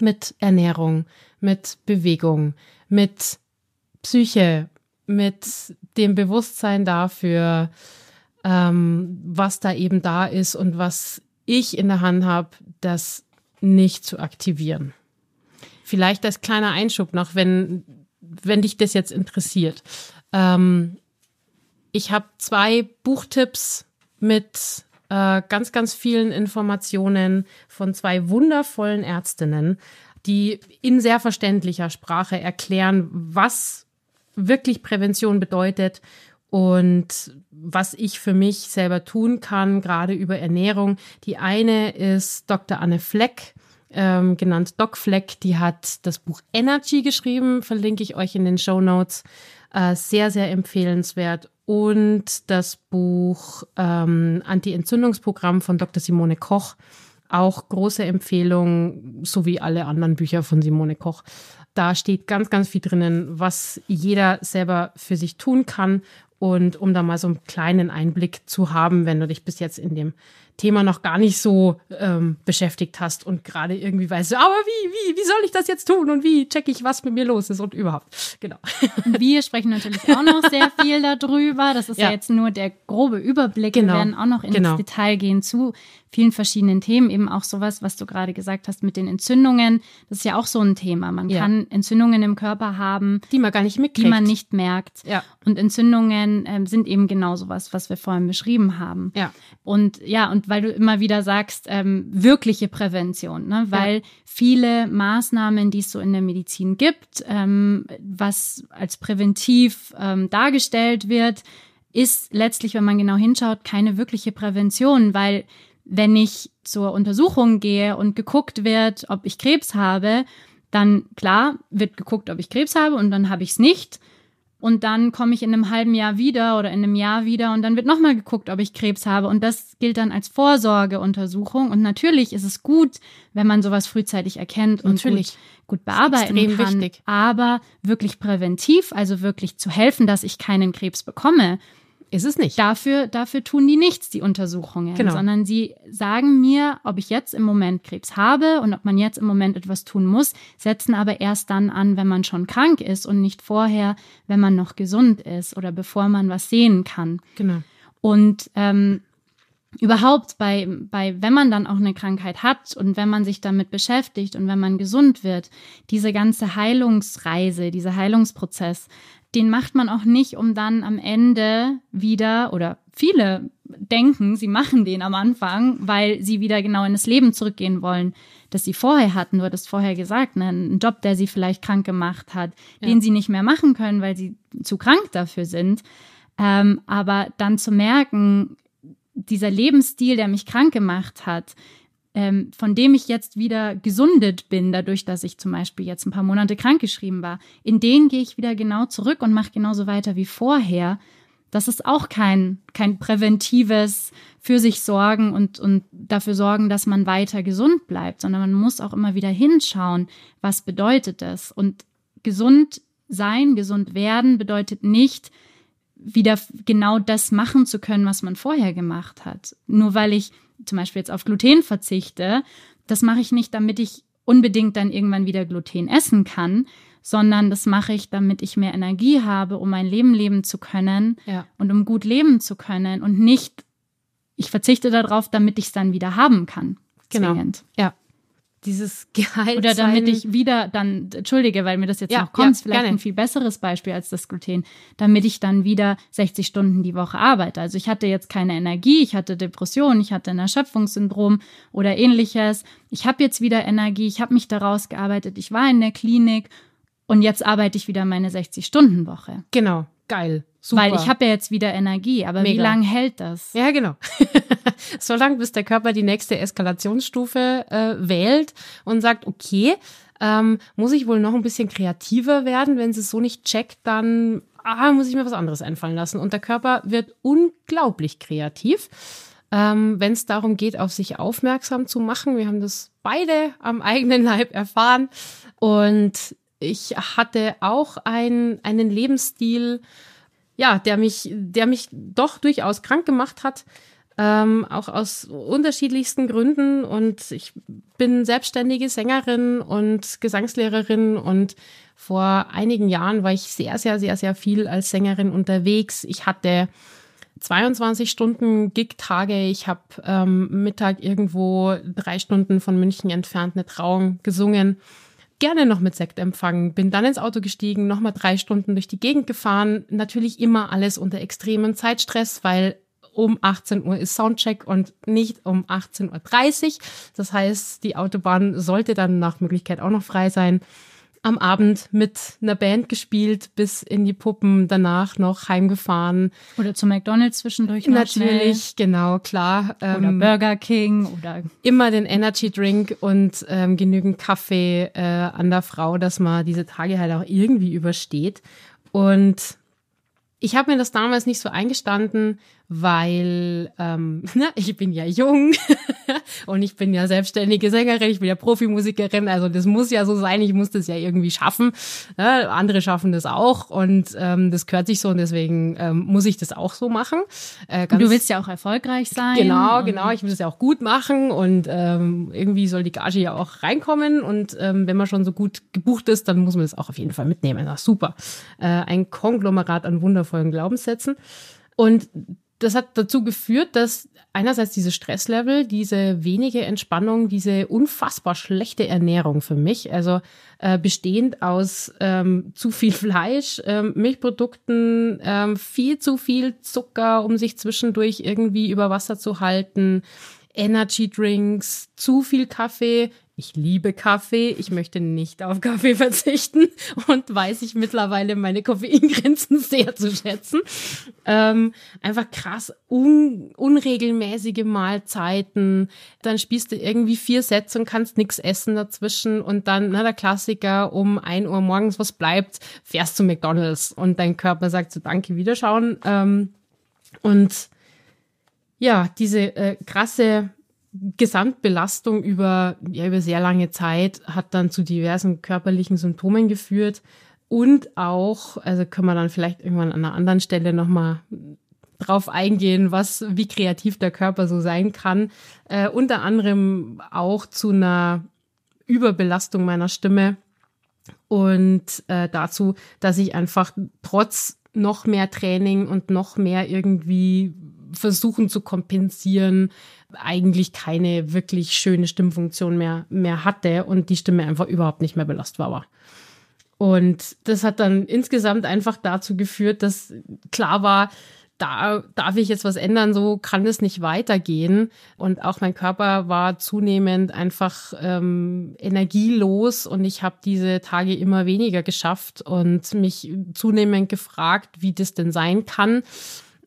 Mit Ernährung, mit Bewegung, mit Psyche, mit dem Bewusstsein dafür, ähm, was da eben da ist und was ich in der Hand habe, das nicht zu aktivieren. Vielleicht als kleiner Einschub noch, wenn, wenn dich das jetzt interessiert. Ähm, ich habe zwei Buchtipps mit äh, ganz, ganz vielen Informationen von zwei wundervollen Ärztinnen, die in sehr verständlicher Sprache erklären, was wirklich Prävention bedeutet und was ich für mich selber tun kann, gerade über Ernährung. Die eine ist Dr. Anne Fleck, ähm, genannt Doc Fleck, die hat das Buch Energy geschrieben, verlinke ich euch in den Show Notes. Äh, sehr, sehr empfehlenswert. Und das Buch ähm, Anti-Entzündungsprogramm von Dr. Simone Koch, auch große Empfehlung, so wie alle anderen Bücher von Simone Koch. Da steht ganz, ganz viel drinnen, was jeder selber für sich tun kann. Und um da mal so einen kleinen Einblick zu haben, wenn du dich bis jetzt in dem Thema noch gar nicht so ähm, beschäftigt hast und gerade irgendwie weißt, aber wie, wie, wie soll ich das jetzt tun und wie checke ich, was mit mir los ist und überhaupt. Genau. Und wir sprechen natürlich auch noch sehr viel darüber. Das ist ja, Ja. jetzt nur der grobe Überblick. Genau. Wir werden auch noch ins Genau. Detail gehen zu vielen verschiedenen Themen. Eben auch sowas, was du gerade gesagt hast mit den Entzündungen. Das ist ja auch so ein Thema. Man Ja. kann Entzündungen im Körper haben, Die man gar nicht die mitkriegt. man nicht merkt. Ja. Und Entzündungen ähm, sind eben genau sowas, was wir vorhin beschrieben haben. Ja. Und ja, und und weil du immer wieder sagst, ähm, wirkliche Prävention, ne? weil ja. viele Maßnahmen, die es so in der Medizin gibt, ähm, was als präventiv ähm, dargestellt wird, ist letztlich, wenn man genau hinschaut, keine wirkliche Prävention, weil wenn ich zur Untersuchung gehe und geguckt wird, ob ich Krebs habe, dann klar wird geguckt, ob ich Krebs habe und dann habe ich es nicht. Und dann komme ich in einem halben Jahr wieder oder in einem Jahr wieder und dann wird nochmal geguckt, ob ich Krebs habe. Und das gilt dann als Vorsorgeuntersuchung. Und natürlich ist es gut, wenn man sowas frühzeitig erkennt und natürlich. gut, gut bearbeiten kann. Wichtig. Aber wirklich präventiv, also wirklich zu helfen, dass ich keinen Krebs bekomme, ist es nicht. Dafür, dafür tun die nichts, die Untersuchungen, genau. sondern sie sagen mir, ob ich jetzt im Moment Krebs habe und ob man jetzt im Moment etwas tun muss, setzen aber erst dann an, wenn man schon krank ist und nicht vorher, wenn man noch gesund ist oder bevor man was sehen kann. Genau. Und ähm, überhaupt bei, bei, wenn man dann auch eine Krankheit hat und wenn man sich damit beschäftigt und wenn man gesund wird, diese ganze Heilungsreise, dieser Heilungsprozess, den macht man auch nicht, um dann am Ende wieder oder viele denken, sie machen den am Anfang, weil sie wieder genau in das Leben zurückgehen wollen, das sie vorher hatten. Du hattest vorher gesagt, ne? ein Job, der sie vielleicht krank gemacht hat, ja. den sie nicht mehr machen können, weil sie zu krank dafür sind. Ähm, aber dann zu merken, dieser Lebensstil, der mich krank gemacht hat, ähm, von dem ich jetzt wieder gesundet bin, dadurch, dass ich zum Beispiel jetzt ein paar Monate krankgeschrieben war, in den gehe ich wieder genau zurück und mache genauso weiter wie vorher. Das ist auch kein, kein präventives für sich sorgen und, und dafür sorgen, dass man weiter gesund bleibt, sondern man muss auch immer wieder hinschauen, was bedeutet das. Und gesund sein, gesund werden bedeutet nicht, wieder genau das machen zu können, was man vorher gemacht hat. Nur weil ich zum Beispiel jetzt auf Gluten verzichte, das mache ich nicht, damit ich unbedingt dann irgendwann wieder Gluten essen kann, sondern das mache ich, damit ich mehr Energie habe, um mein Leben leben zu können ja. und um gut leben zu können und nicht, ich verzichte darauf, damit ich es dann wieder haben kann. Genau. Ja dieses Gehalt. Oder damit ich wieder dann, entschuldige, weil mir das jetzt ja, noch kommt, ja, vielleicht gerne. ein viel besseres Beispiel als das Gluten, damit ich dann wieder 60 Stunden die Woche arbeite. Also ich hatte jetzt keine Energie, ich hatte Depression, ich hatte ein Erschöpfungssyndrom oder ähnliches. Ich habe jetzt wieder Energie, ich habe mich daraus gearbeitet, ich war in der Klinik und jetzt arbeite ich wieder meine 60-Stunden-Woche. Genau, geil. Super. Weil ich habe ja jetzt wieder Energie, aber Mega. wie lange hält das? Ja, genau. so lange, bis der Körper die nächste Eskalationsstufe äh, wählt und sagt, okay, ähm, muss ich wohl noch ein bisschen kreativer werden. Wenn es so nicht checkt, dann ah, muss ich mir was anderes einfallen lassen. Und der Körper wird unglaublich kreativ, ähm, wenn es darum geht, auf sich aufmerksam zu machen. Wir haben das beide am eigenen Leib erfahren. Und ich hatte auch ein, einen Lebensstil, ja, der mich, der mich doch durchaus krank gemacht hat, ähm, auch aus unterschiedlichsten Gründen. Und ich bin selbstständige Sängerin und Gesangslehrerin und vor einigen Jahren war ich sehr, sehr, sehr, sehr viel als Sängerin unterwegs. Ich hatte 22 Stunden Gig-Tage. Ich habe ähm, Mittag irgendwo drei Stunden von München entfernt eine Trauung gesungen gerne noch mit Sekt empfangen, bin dann ins Auto gestiegen, nochmal drei Stunden durch die Gegend gefahren. Natürlich immer alles unter extremem Zeitstress, weil um 18 Uhr ist Soundcheck und nicht um 18.30 Uhr. Das heißt, die Autobahn sollte dann nach Möglichkeit auch noch frei sein am Abend mit einer Band gespielt, bis in die Puppen, danach noch heimgefahren. Oder zu McDonalds zwischendurch Natürlich, schnell. genau, klar. Oder ähm, Burger King oder immer den Energy Drink und ähm, genügend Kaffee äh, an der Frau, dass man diese Tage halt auch irgendwie übersteht. Und ich habe mir das damals nicht so eingestanden, weil ähm, na, ich bin ja jung und ich bin ja selbstständige Sängerin, ich bin ja Profimusikerin, also das muss ja so sein, ich muss das ja irgendwie schaffen. Ja, andere schaffen das auch und ähm, das gehört sich so und deswegen ähm, muss ich das auch so machen. Äh, du willst ja auch erfolgreich sein. Genau, genau, ich will das ja auch gut machen und ähm, irgendwie soll die Gage ja auch reinkommen und ähm, wenn man schon so gut gebucht ist, dann muss man das auch auf jeden Fall mitnehmen. Das super. Äh, ein Konglomerat an wundervollen Glaubenssätzen. Und das hat dazu geführt, dass einerseits diese Stresslevel, diese wenige Entspannung, diese unfassbar schlechte Ernährung für mich, also äh, bestehend aus ähm, zu viel Fleisch, ähm, Milchprodukten, ähm, viel zu viel Zucker, um sich zwischendurch irgendwie über Wasser zu halten, Energy Drinks, zu viel Kaffee, ich liebe Kaffee, ich möchte nicht auf Kaffee verzichten und weiß ich mittlerweile meine Koffeingrenzen sehr zu schätzen. Ähm, einfach krass un unregelmäßige Mahlzeiten, dann spielst du irgendwie vier Sets und kannst nichts essen dazwischen und dann, na der Klassiker, um ein Uhr morgens was bleibt, fährst zu McDonalds und dein Körper sagt so danke, Wiederschauen. Ähm, und ja, diese äh, krasse Gesamtbelastung über, ja, über sehr lange Zeit hat dann zu diversen körperlichen Symptomen geführt und auch, also können wir dann vielleicht irgendwann an einer anderen Stelle nochmal drauf eingehen, was, wie kreativ der Körper so sein kann. Äh, unter anderem auch zu einer Überbelastung meiner Stimme und äh, dazu, dass ich einfach trotz noch mehr Training und noch mehr irgendwie versuchen zu kompensieren, eigentlich keine wirklich schöne Stimmfunktion mehr, mehr hatte und die Stimme einfach überhaupt nicht mehr belastbar war. Und das hat dann insgesamt einfach dazu geführt, dass klar war, da darf ich jetzt was ändern, so kann es nicht weitergehen. Und auch mein Körper war zunehmend einfach ähm, energielos und ich habe diese Tage immer weniger geschafft und mich zunehmend gefragt, wie das denn sein kann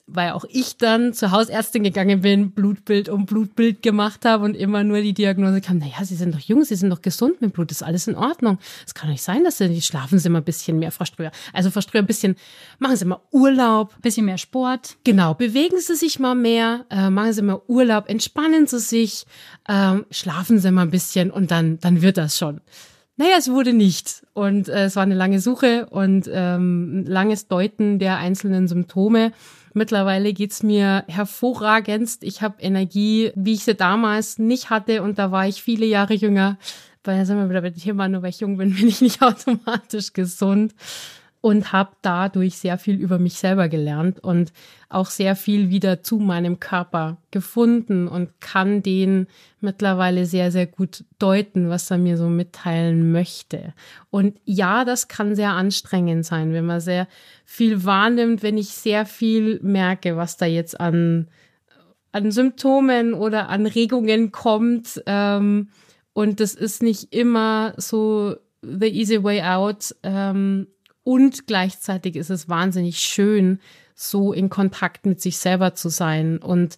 weil auch ich dann zur Hausärztin gegangen bin, Blutbild um Blutbild gemacht habe und immer nur die Diagnose kam, naja, Sie sind doch jung, Sie sind doch gesund mit Blut, ist alles in Ordnung. Es kann doch nicht sein, dass Sie, nicht schlafen Sie mal ein bisschen mehr, Frau Ströer. Also Frau Ströer, ein bisschen, machen Sie mal Urlaub. Bisschen mehr Sport. Genau, bewegen Sie sich mal mehr, äh, machen Sie mal Urlaub, entspannen Sie sich, äh, schlafen Sie mal ein bisschen und dann, dann wird das schon. Naja, es wurde nicht. Und äh, es war eine lange Suche und ähm, langes Deuten der einzelnen Symptome. Mittlerweile geht's mir hervorragendst. Ich habe Energie, wie ich sie damals nicht hatte und da war ich viele Jahre jünger. Weil da sind wir wieder bei dem Thema, nur weil ich jung bin, bin ich nicht automatisch gesund und habe dadurch sehr viel über mich selber gelernt und auch sehr viel wieder zu meinem Körper gefunden und kann den mittlerweile sehr, sehr gut deuten, was er mir so mitteilen möchte. Und ja, das kann sehr anstrengend sein, wenn man sehr viel wahrnimmt, wenn ich sehr viel merke, was da jetzt an, an Symptomen oder an Regungen kommt. Ähm, und das ist nicht immer so the easy way out. Ähm, und gleichzeitig ist es wahnsinnig schön, so in Kontakt mit sich selber zu sein und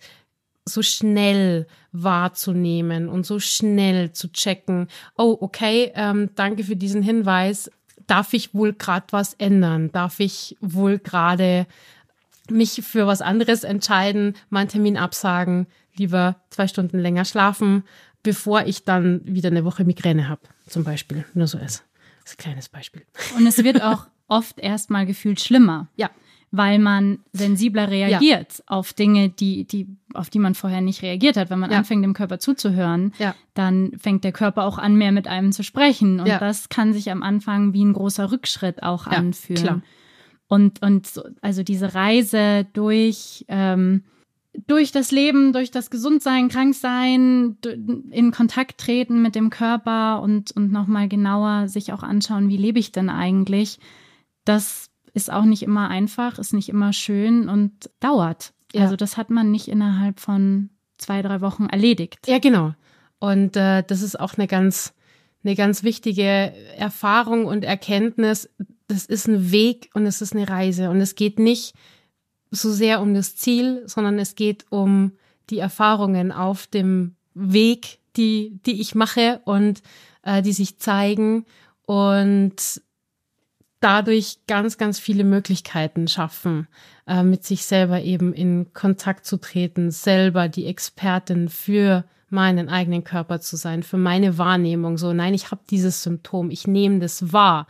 so schnell wahrzunehmen und so schnell zu checken, oh, okay, ähm, danke für diesen Hinweis. Darf ich wohl gerade was ändern? Darf ich wohl gerade mich für was anderes entscheiden, meinen Termin absagen, lieber zwei Stunden länger schlafen, bevor ich dann wieder eine Woche Migräne habe, zum Beispiel. Nur so ist. Das ist ein kleines Beispiel. Und es wird auch oft erstmal gefühlt schlimmer. Ja. Weil man sensibler reagiert ja. auf Dinge, die, die, auf die man vorher nicht reagiert hat. Wenn man ja. anfängt, dem Körper zuzuhören, ja. dann fängt der Körper auch an, mehr mit einem zu sprechen. Und das kann sich am Anfang wie ein großer Rückschritt auch anfühlen. Klar. Und, und so, also diese Reise durch, ähm, durch das Leben, durch das Gesundsein, Kranksein, in Kontakt treten mit dem Körper und, und nochmal genauer sich auch anschauen, wie lebe ich denn eigentlich, das ist auch nicht immer einfach, ist nicht immer schön und dauert. Ja. Also das hat man nicht innerhalb von zwei, drei Wochen erledigt. Ja, genau. Und äh, das ist auch eine ganz, eine ganz wichtige Erfahrung und Erkenntnis. Das ist ein Weg und es ist eine Reise. Und es geht nicht so sehr um das Ziel, sondern es geht um die Erfahrungen auf dem Weg, die, die ich mache und äh, die sich zeigen. Und dadurch ganz, ganz viele Möglichkeiten schaffen, äh, mit sich selber eben in Kontakt zu treten, selber die Expertin für meinen eigenen Körper zu sein, für meine Wahrnehmung. So, nein, ich habe dieses Symptom, ich nehme das wahr.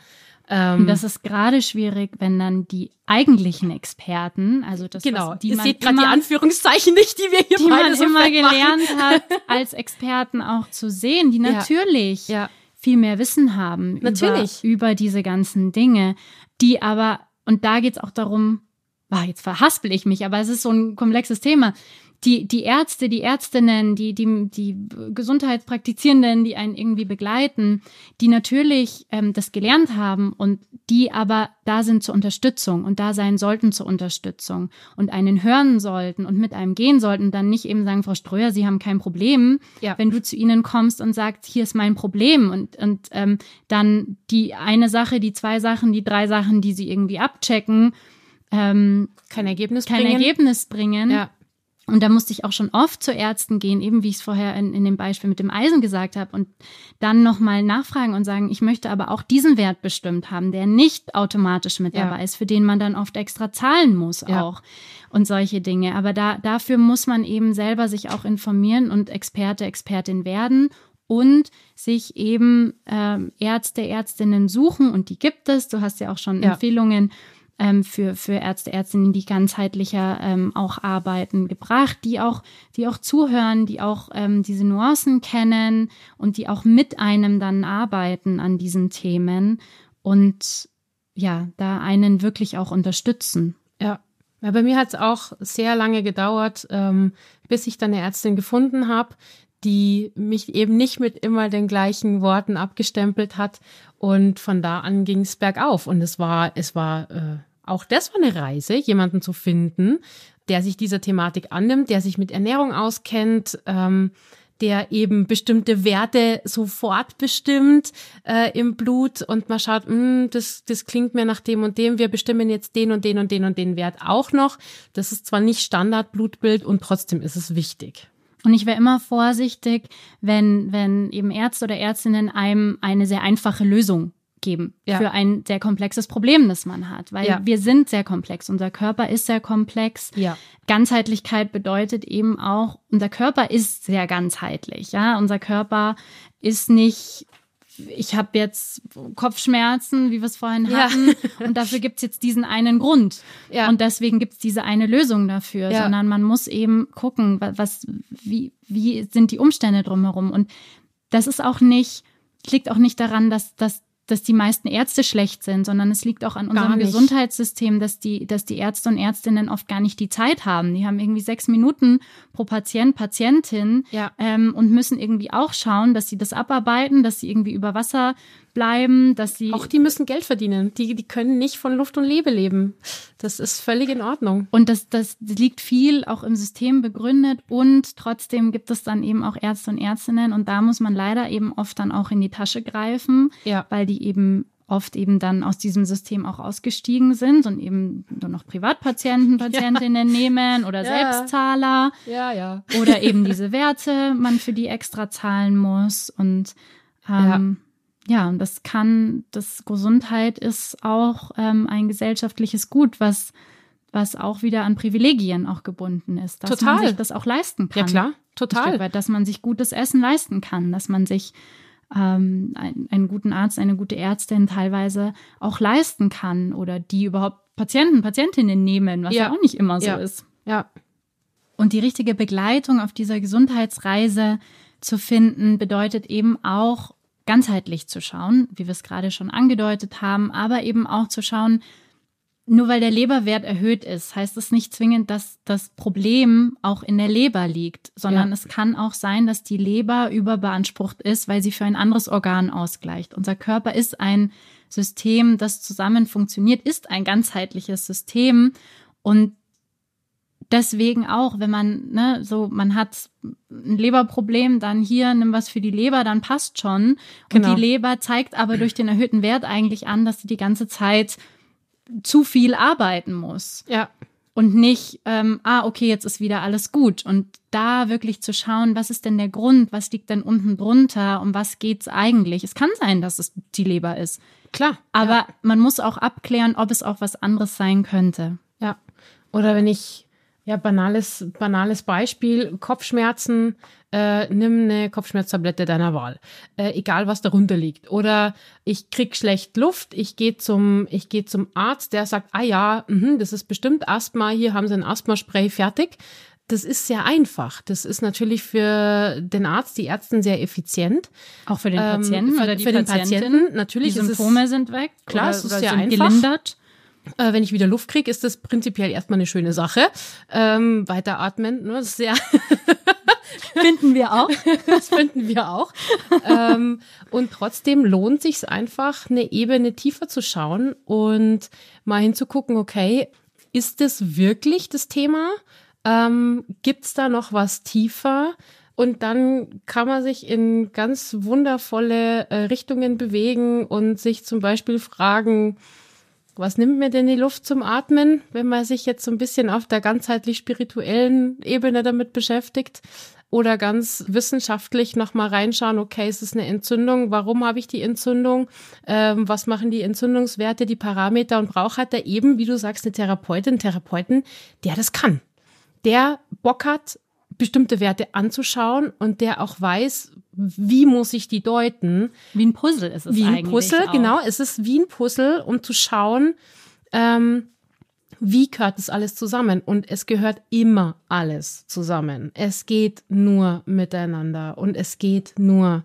Ähm, das ist gerade schwierig, wenn dann die eigentlichen Experten, also das, genau, was, die ihr seht gerade die Anführungszeichen nicht, die wir hier die man so immer gelernt hat, als Experten auch zu sehen, die natürlich ja. Ja viel mehr Wissen haben Natürlich. Über, über diese ganzen Dinge, die aber, und da geht es auch darum, war jetzt verhaspel ich mich, aber es ist so ein komplexes Thema die, die Ärzte, die Ärztinnen, die, die, die Gesundheitspraktizierenden, die einen irgendwie begleiten, die natürlich ähm, das gelernt haben und die aber da sind zur Unterstützung und da sein sollten zur Unterstützung und einen hören sollten und mit einem gehen sollten, dann nicht eben sagen, Frau Ströer, Sie haben kein Problem, ja. wenn du zu ihnen kommst und sagst, hier ist mein Problem und, und ähm, dann die eine Sache, die zwei Sachen, die drei Sachen, die sie irgendwie abchecken, ähm, kein Ergebnis kein bringen. Ergebnis bringen. Ja und da musste ich auch schon oft zu Ärzten gehen, eben wie ich es vorher in, in dem Beispiel mit dem Eisen gesagt habe, und dann nochmal nachfragen und sagen, ich möchte aber auch diesen Wert bestimmt haben, der nicht automatisch mit ja. dabei ist, für den man dann oft extra zahlen muss ja. auch und solche Dinge. Aber da, dafür muss man eben selber sich auch informieren und Experte, Expertin werden und sich eben ähm, Ärzte, Ärztinnen suchen und die gibt es. Du hast ja auch schon ja. Empfehlungen ähm, für, für Ärzte, Ärztinnen, die ganzheitlicher ähm, auch arbeiten, gebracht, die auch, die auch zuhören, die auch ähm, diese Nuancen kennen und die auch mit einem dann arbeiten an diesen Themen und ja, da einen wirklich auch unterstützen. Ja. Ja, bei mir hat es auch sehr lange gedauert, ähm, bis ich dann eine Ärztin gefunden habe, die mich eben nicht mit immer den gleichen Worten abgestempelt hat. Und von da an ging es bergauf. Und es war, es war äh, auch das war eine Reise, jemanden zu finden, der sich dieser Thematik annimmt, der sich mit Ernährung auskennt, ähm, der eben bestimmte Werte sofort bestimmt äh, im Blut und man schaut, mh, hm, das, das klingt mir nach dem und dem, wir bestimmen jetzt den und den und den und den Wert auch noch. Das ist zwar nicht Standardblutbild und trotzdem ist es wichtig. Und ich wäre immer vorsichtig, wenn, wenn eben Ärzte oder Ärztinnen einem eine sehr einfache Lösung geben ja. für ein sehr komplexes Problem, das man hat. Weil ja. wir sind sehr komplex. Unser Körper ist sehr komplex. Ja. Ganzheitlichkeit bedeutet eben auch, unser Körper ist sehr ganzheitlich. Ja, unser Körper ist nicht ich habe jetzt Kopfschmerzen, wie wir es vorhin hatten, ja. und dafür gibt's jetzt diesen einen Grund. Ja. Und deswegen gibt's diese eine Lösung dafür, ja. sondern man muss eben gucken, was, wie, wie sind die Umstände drumherum. Und das ist auch nicht, liegt auch nicht daran, dass, dass dass die meisten Ärzte schlecht sind, sondern es liegt auch an unserem Gesundheitssystem, dass die, dass die Ärzte und Ärztinnen oft gar nicht die Zeit haben. Die haben irgendwie sechs Minuten pro Patient, Patientin ja. ähm, und müssen irgendwie auch schauen, dass sie das abarbeiten, dass sie irgendwie über Wasser bleiben, dass sie. Auch die müssen Geld verdienen. Die, die können nicht von Luft und Lebe leben. Das ist völlig in Ordnung. Und das, das liegt viel auch im System begründet und trotzdem gibt es dann eben auch Ärzte und Ärztinnen und da muss man leider eben oft dann auch in die Tasche greifen, ja. weil die eben oft eben dann aus diesem System auch ausgestiegen sind und eben nur noch Privatpatienten, Patientinnen ja. nehmen oder ja. Selbstzahler. Ja, ja. Oder eben diese Werte man für die extra zahlen muss. Und ähm, ja, und das kann, das Gesundheit ist auch ähm, ein gesellschaftliches Gut, was, was auch wieder an Privilegien auch gebunden ist, dass total. man sich das auch leisten kann. Ja klar, total. Weit, dass man sich gutes Essen leisten kann, dass man sich ähm, einen, einen guten Arzt, eine gute Ärztin teilweise auch leisten kann oder die überhaupt Patienten, Patientinnen nehmen, was ja, ja auch nicht immer so ja. ist. Ja. Und die richtige Begleitung auf dieser Gesundheitsreise zu finden, bedeutet eben auch ganzheitlich zu schauen, wie wir es gerade schon angedeutet haben, aber eben auch zu schauen, nur weil der Leberwert erhöht ist, heißt es nicht zwingend, dass das Problem auch in der Leber liegt, sondern ja. es kann auch sein, dass die Leber überbeansprucht ist, weil sie für ein anderes Organ ausgleicht. Unser Körper ist ein System, das zusammen funktioniert, ist ein ganzheitliches System und deswegen auch, wenn man, ne, so, man hat ein Leberproblem, dann hier, nimm was für die Leber, dann passt schon. Genau. Und die Leber zeigt aber durch den erhöhten Wert eigentlich an, dass sie die ganze Zeit zu viel arbeiten muss. Ja. Und nicht, ähm, ah, okay, jetzt ist wieder alles gut. Und da wirklich zu schauen, was ist denn der Grund, was liegt denn unten drunter, um was geht's eigentlich? Es kann sein, dass es die Leber ist. Klar. Aber ja. man muss auch abklären, ob es auch was anderes sein könnte. Ja. Oder wenn ich ja, banales, banales Beispiel. Kopfschmerzen, äh, nimm eine Kopfschmerztablette deiner Wahl. Äh, egal, was darunter liegt. Oder ich krieg schlecht Luft, ich gehe zum, ich gehe zum Arzt, der sagt, ah ja, mh, das ist bestimmt Asthma, hier haben sie ein Asthmaspray fertig. Das ist sehr einfach. Das ist natürlich für den Arzt, die Ärztin sehr effizient. Auch für den Patienten ähm, für, oder die für den Patienten. Natürlich. Die Symptome sind weg. Klar, oder, es ist sehr einfach. gelindert. Äh, wenn ich wieder Luft kriege, ist das prinzipiell erstmal eine schöne Sache. Ähm, weiter atmen, ne, das ist sehr finden wir auch. das finden wir auch. ähm, und trotzdem lohnt sich es einfach, eine Ebene tiefer zu schauen und mal hinzugucken, okay, ist das wirklich das Thema? Ähm, Gibt es da noch was tiefer? Und dann kann man sich in ganz wundervolle äh, Richtungen bewegen und sich zum Beispiel fragen, was nimmt mir denn die Luft zum Atmen, wenn man sich jetzt so ein bisschen auf der ganzheitlich spirituellen Ebene damit beschäftigt? Oder ganz wissenschaftlich nochmal reinschauen, okay, ist es eine Entzündung? Warum habe ich die Entzündung? Ähm, was machen die Entzündungswerte, die Parameter? Und braucht halt da eben, wie du sagst, eine Therapeutin, Therapeuten, der das kann. Der Bock hat, bestimmte Werte anzuschauen und der auch weiß, wie muss ich die deuten. Wie ein Puzzle ist es wie eigentlich. Wie ein Puzzle, auch. genau. Es ist wie ein Puzzle, um zu schauen, ähm, wie gehört das alles zusammen? Und es gehört immer alles zusammen. Es geht nur miteinander und es geht nur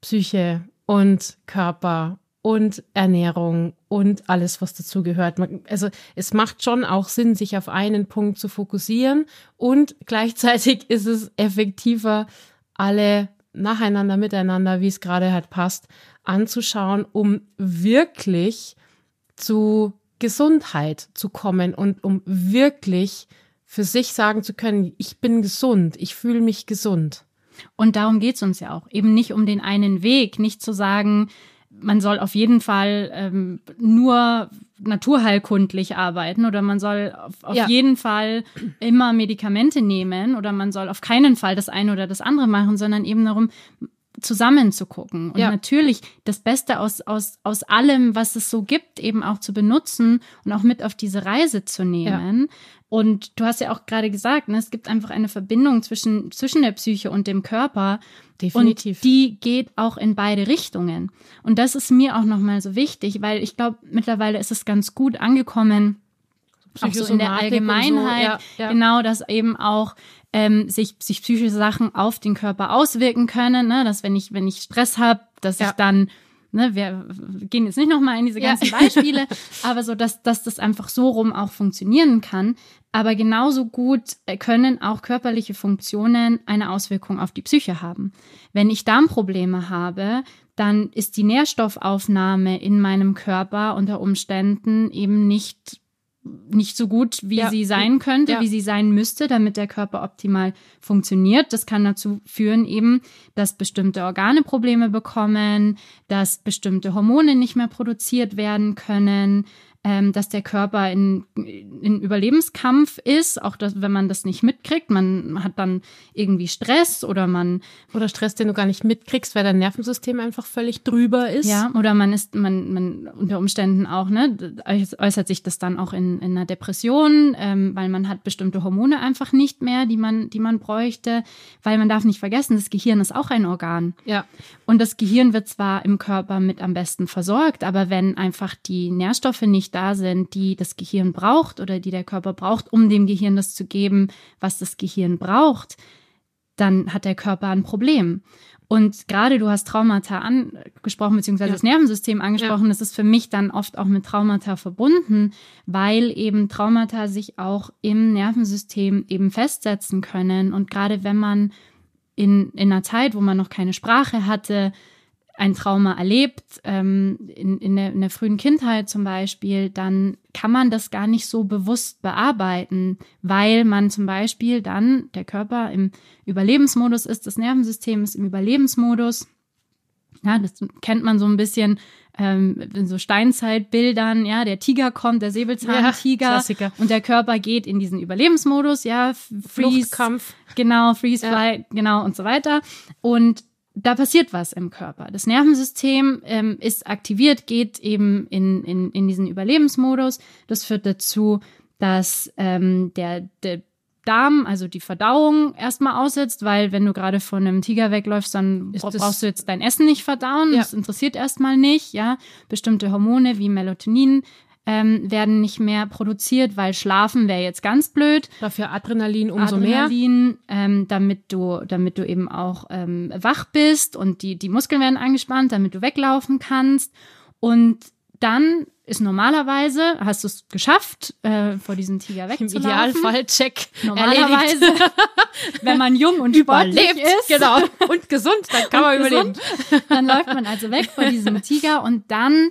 Psyche und Körper und Ernährung und alles, was dazu gehört. Also es macht schon auch Sinn, sich auf einen Punkt zu fokussieren und gleichzeitig ist es effektiver, alle nacheinander, miteinander, wie es gerade halt passt, anzuschauen, um wirklich zu Gesundheit zu kommen und um wirklich für sich sagen zu können, ich bin gesund, ich fühle mich gesund. Und darum geht's uns ja auch. Eben nicht um den einen Weg, nicht zu sagen, man soll auf jeden Fall ähm, nur naturheilkundlich arbeiten oder man soll auf, auf ja. jeden Fall immer Medikamente nehmen oder man soll auf keinen Fall das eine oder das andere machen, sondern eben darum, zusammen zu gucken und ja. natürlich das Beste aus, aus, aus allem, was es so gibt, eben auch zu benutzen und auch mit auf diese Reise zu nehmen. Ja. Und du hast ja auch gerade gesagt, ne, es gibt einfach eine Verbindung zwischen, zwischen der Psyche und dem Körper. Definitiv. Und die geht auch in beide Richtungen. Und das ist mir auch nochmal so wichtig, weil ich glaube, mittlerweile ist es ganz gut angekommen, auch so in der Allgemeinheit, so, ja, ja. genau, dass eben auch ähm, sich, sich psychische Sachen auf den Körper auswirken können, ne? dass wenn ich, wenn ich Stress habe, dass ja. ich dann Ne, wir gehen jetzt nicht nochmal in diese ganzen ja. Beispiele, aber so, dass, dass das einfach so rum auch funktionieren kann. Aber genauso gut können auch körperliche Funktionen eine Auswirkung auf die Psyche haben. Wenn ich Darmprobleme habe, dann ist die Nährstoffaufnahme in meinem Körper unter Umständen eben nicht nicht so gut, wie ja. sie sein könnte, ja. wie sie sein müsste, damit der Körper optimal funktioniert. Das kann dazu führen eben, dass bestimmte Organe Probleme bekommen, dass bestimmte Hormone nicht mehr produziert werden können, ähm, dass der Körper in, in Überlebenskampf ist, auch das, wenn man das nicht mitkriegt. Man hat dann irgendwie Stress oder man. Oder Stress, den du gar nicht mitkriegst, weil dein Nervensystem einfach völlig drüber ist. Ja, oder man ist, man, man unter Umständen auch, ne, äußert sich das dann auch in, in einer Depression, ähm, weil man hat bestimmte Hormone einfach nicht mehr, die man, die man bräuchte, weil man darf nicht vergessen, das Gehirn ist auch ein Organ. Ja. Und das Gehirn wird zwar im Körper mit am besten versorgt, aber wenn einfach die Nährstoffe nicht da sind, die das Gehirn braucht oder die der Körper braucht, um dem Gehirn das zu geben, was das Gehirn braucht, dann hat der Körper ein Problem. Und gerade du hast Traumata angesprochen, beziehungsweise ja. das Nervensystem angesprochen, ja. das ist für mich dann oft auch mit Traumata verbunden, weil eben Traumata sich auch im Nervensystem eben festsetzen können. Und gerade wenn man in, in einer Zeit, wo man noch keine Sprache hatte, ein Trauma erlebt, ähm, in, in, der, in der frühen Kindheit zum Beispiel, dann kann man das gar nicht so bewusst bearbeiten, weil man zum Beispiel dann der Körper im Überlebensmodus ist, das Nervensystem ist im Überlebensmodus. Ja, das kennt man so ein bisschen ähm, in so Steinzeitbildern, ja, der Tiger kommt, der Säbelzahntiger ja, und der Körper geht in diesen Überlebensmodus, ja, Freeze, Kampf, genau, Freeze, ja. Flight, genau und so weiter. Und da passiert was im Körper. Das Nervensystem ähm, ist aktiviert, geht eben in, in, in diesen Überlebensmodus. Das führt dazu, dass ähm, der, der Darm, also die Verdauung, erstmal aussetzt, weil wenn du gerade von einem Tiger wegläufst, dann ist brauchst du jetzt dein Essen nicht verdauen. Ja. Das interessiert erstmal nicht, ja. Bestimmte Hormone wie Melatonin ähm, werden nicht mehr produziert, weil Schlafen wäre jetzt ganz blöd. Dafür Adrenalin umso Adrenalin, mehr. Ähm, damit du, damit du eben auch ähm, wach bist und die, die Muskeln werden angespannt, damit du weglaufen kannst. Und dann ist normalerweise, hast du es geschafft, äh, vor diesem Tiger wegzulaufen. Im Idealfall check. Normalerweise, wenn man jung und sportlich ist. Genau. Und gesund, dann kann man überleben. Gesund, dann läuft man also weg vor diesem Tiger und dann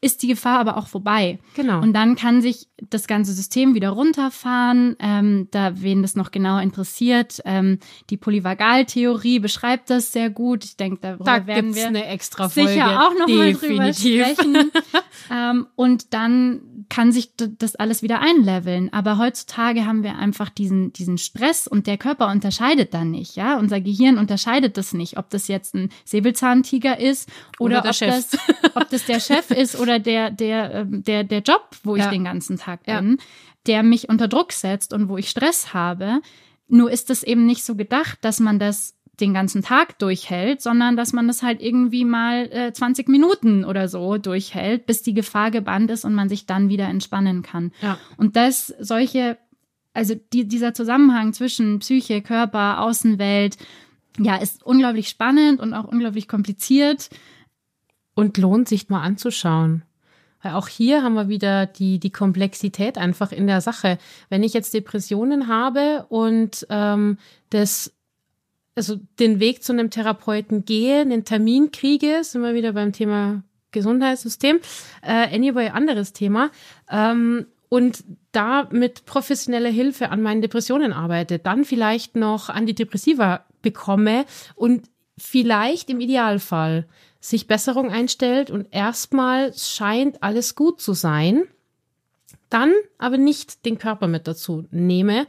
ist die Gefahr aber auch vorbei. Genau. Und dann kann sich das ganze System wieder runterfahren. Ähm, da, wen das noch genau interessiert, ähm, die Polyvagaltheorie beschreibt das sehr gut. Ich denke, darüber da werden wir eine extra Folge. sicher auch noch mal drüber sprechen. ähm, und dann kann sich das alles wieder einleveln. Aber heutzutage haben wir einfach diesen, diesen Stress und der Körper unterscheidet dann nicht. Ja, unser Gehirn unterscheidet das nicht, ob das jetzt ein Säbelzahntiger ist oder, oder ob, Chef. das, ob das der Chef ist oder der, der, ähm, der, der Job, wo ich den ganzen Tag bin, ja. der mich unter Druck setzt und wo ich Stress habe. Nur ist es eben nicht so gedacht, dass man das den ganzen Tag durchhält, sondern dass man das halt irgendwie mal äh, 20 Minuten oder so durchhält, bis die Gefahr gebannt ist und man sich dann wieder entspannen kann. Ja. Und das solche, also die, dieser Zusammenhang zwischen Psyche, Körper, Außenwelt, ja, ist unglaublich spannend und auch unglaublich kompliziert. Und lohnt sich mal anzuschauen. Weil auch hier haben wir wieder die, die Komplexität einfach in der Sache. Wenn ich jetzt Depressionen habe und ähm, das also den Weg zu einem Therapeuten gehe, einen Termin kriege, sind wir wieder beim Thema Gesundheitssystem. Äh, anyway, anderes Thema. Ähm, und da mit professioneller Hilfe an meinen Depressionen arbeite, dann vielleicht noch Antidepressiva bekomme und vielleicht im Idealfall sich Besserung einstellt und erstmal scheint alles gut zu sein, dann aber nicht den Körper mit dazu nehme,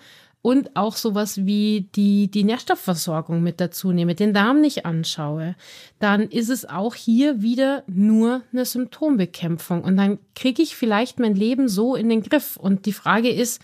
und auch sowas wie die, die Nährstoffversorgung mit dazu nehme, den Darm nicht anschaue, dann ist es auch hier wieder nur eine Symptombekämpfung. Und dann kriege ich vielleicht mein Leben so in den Griff. Und die Frage ist,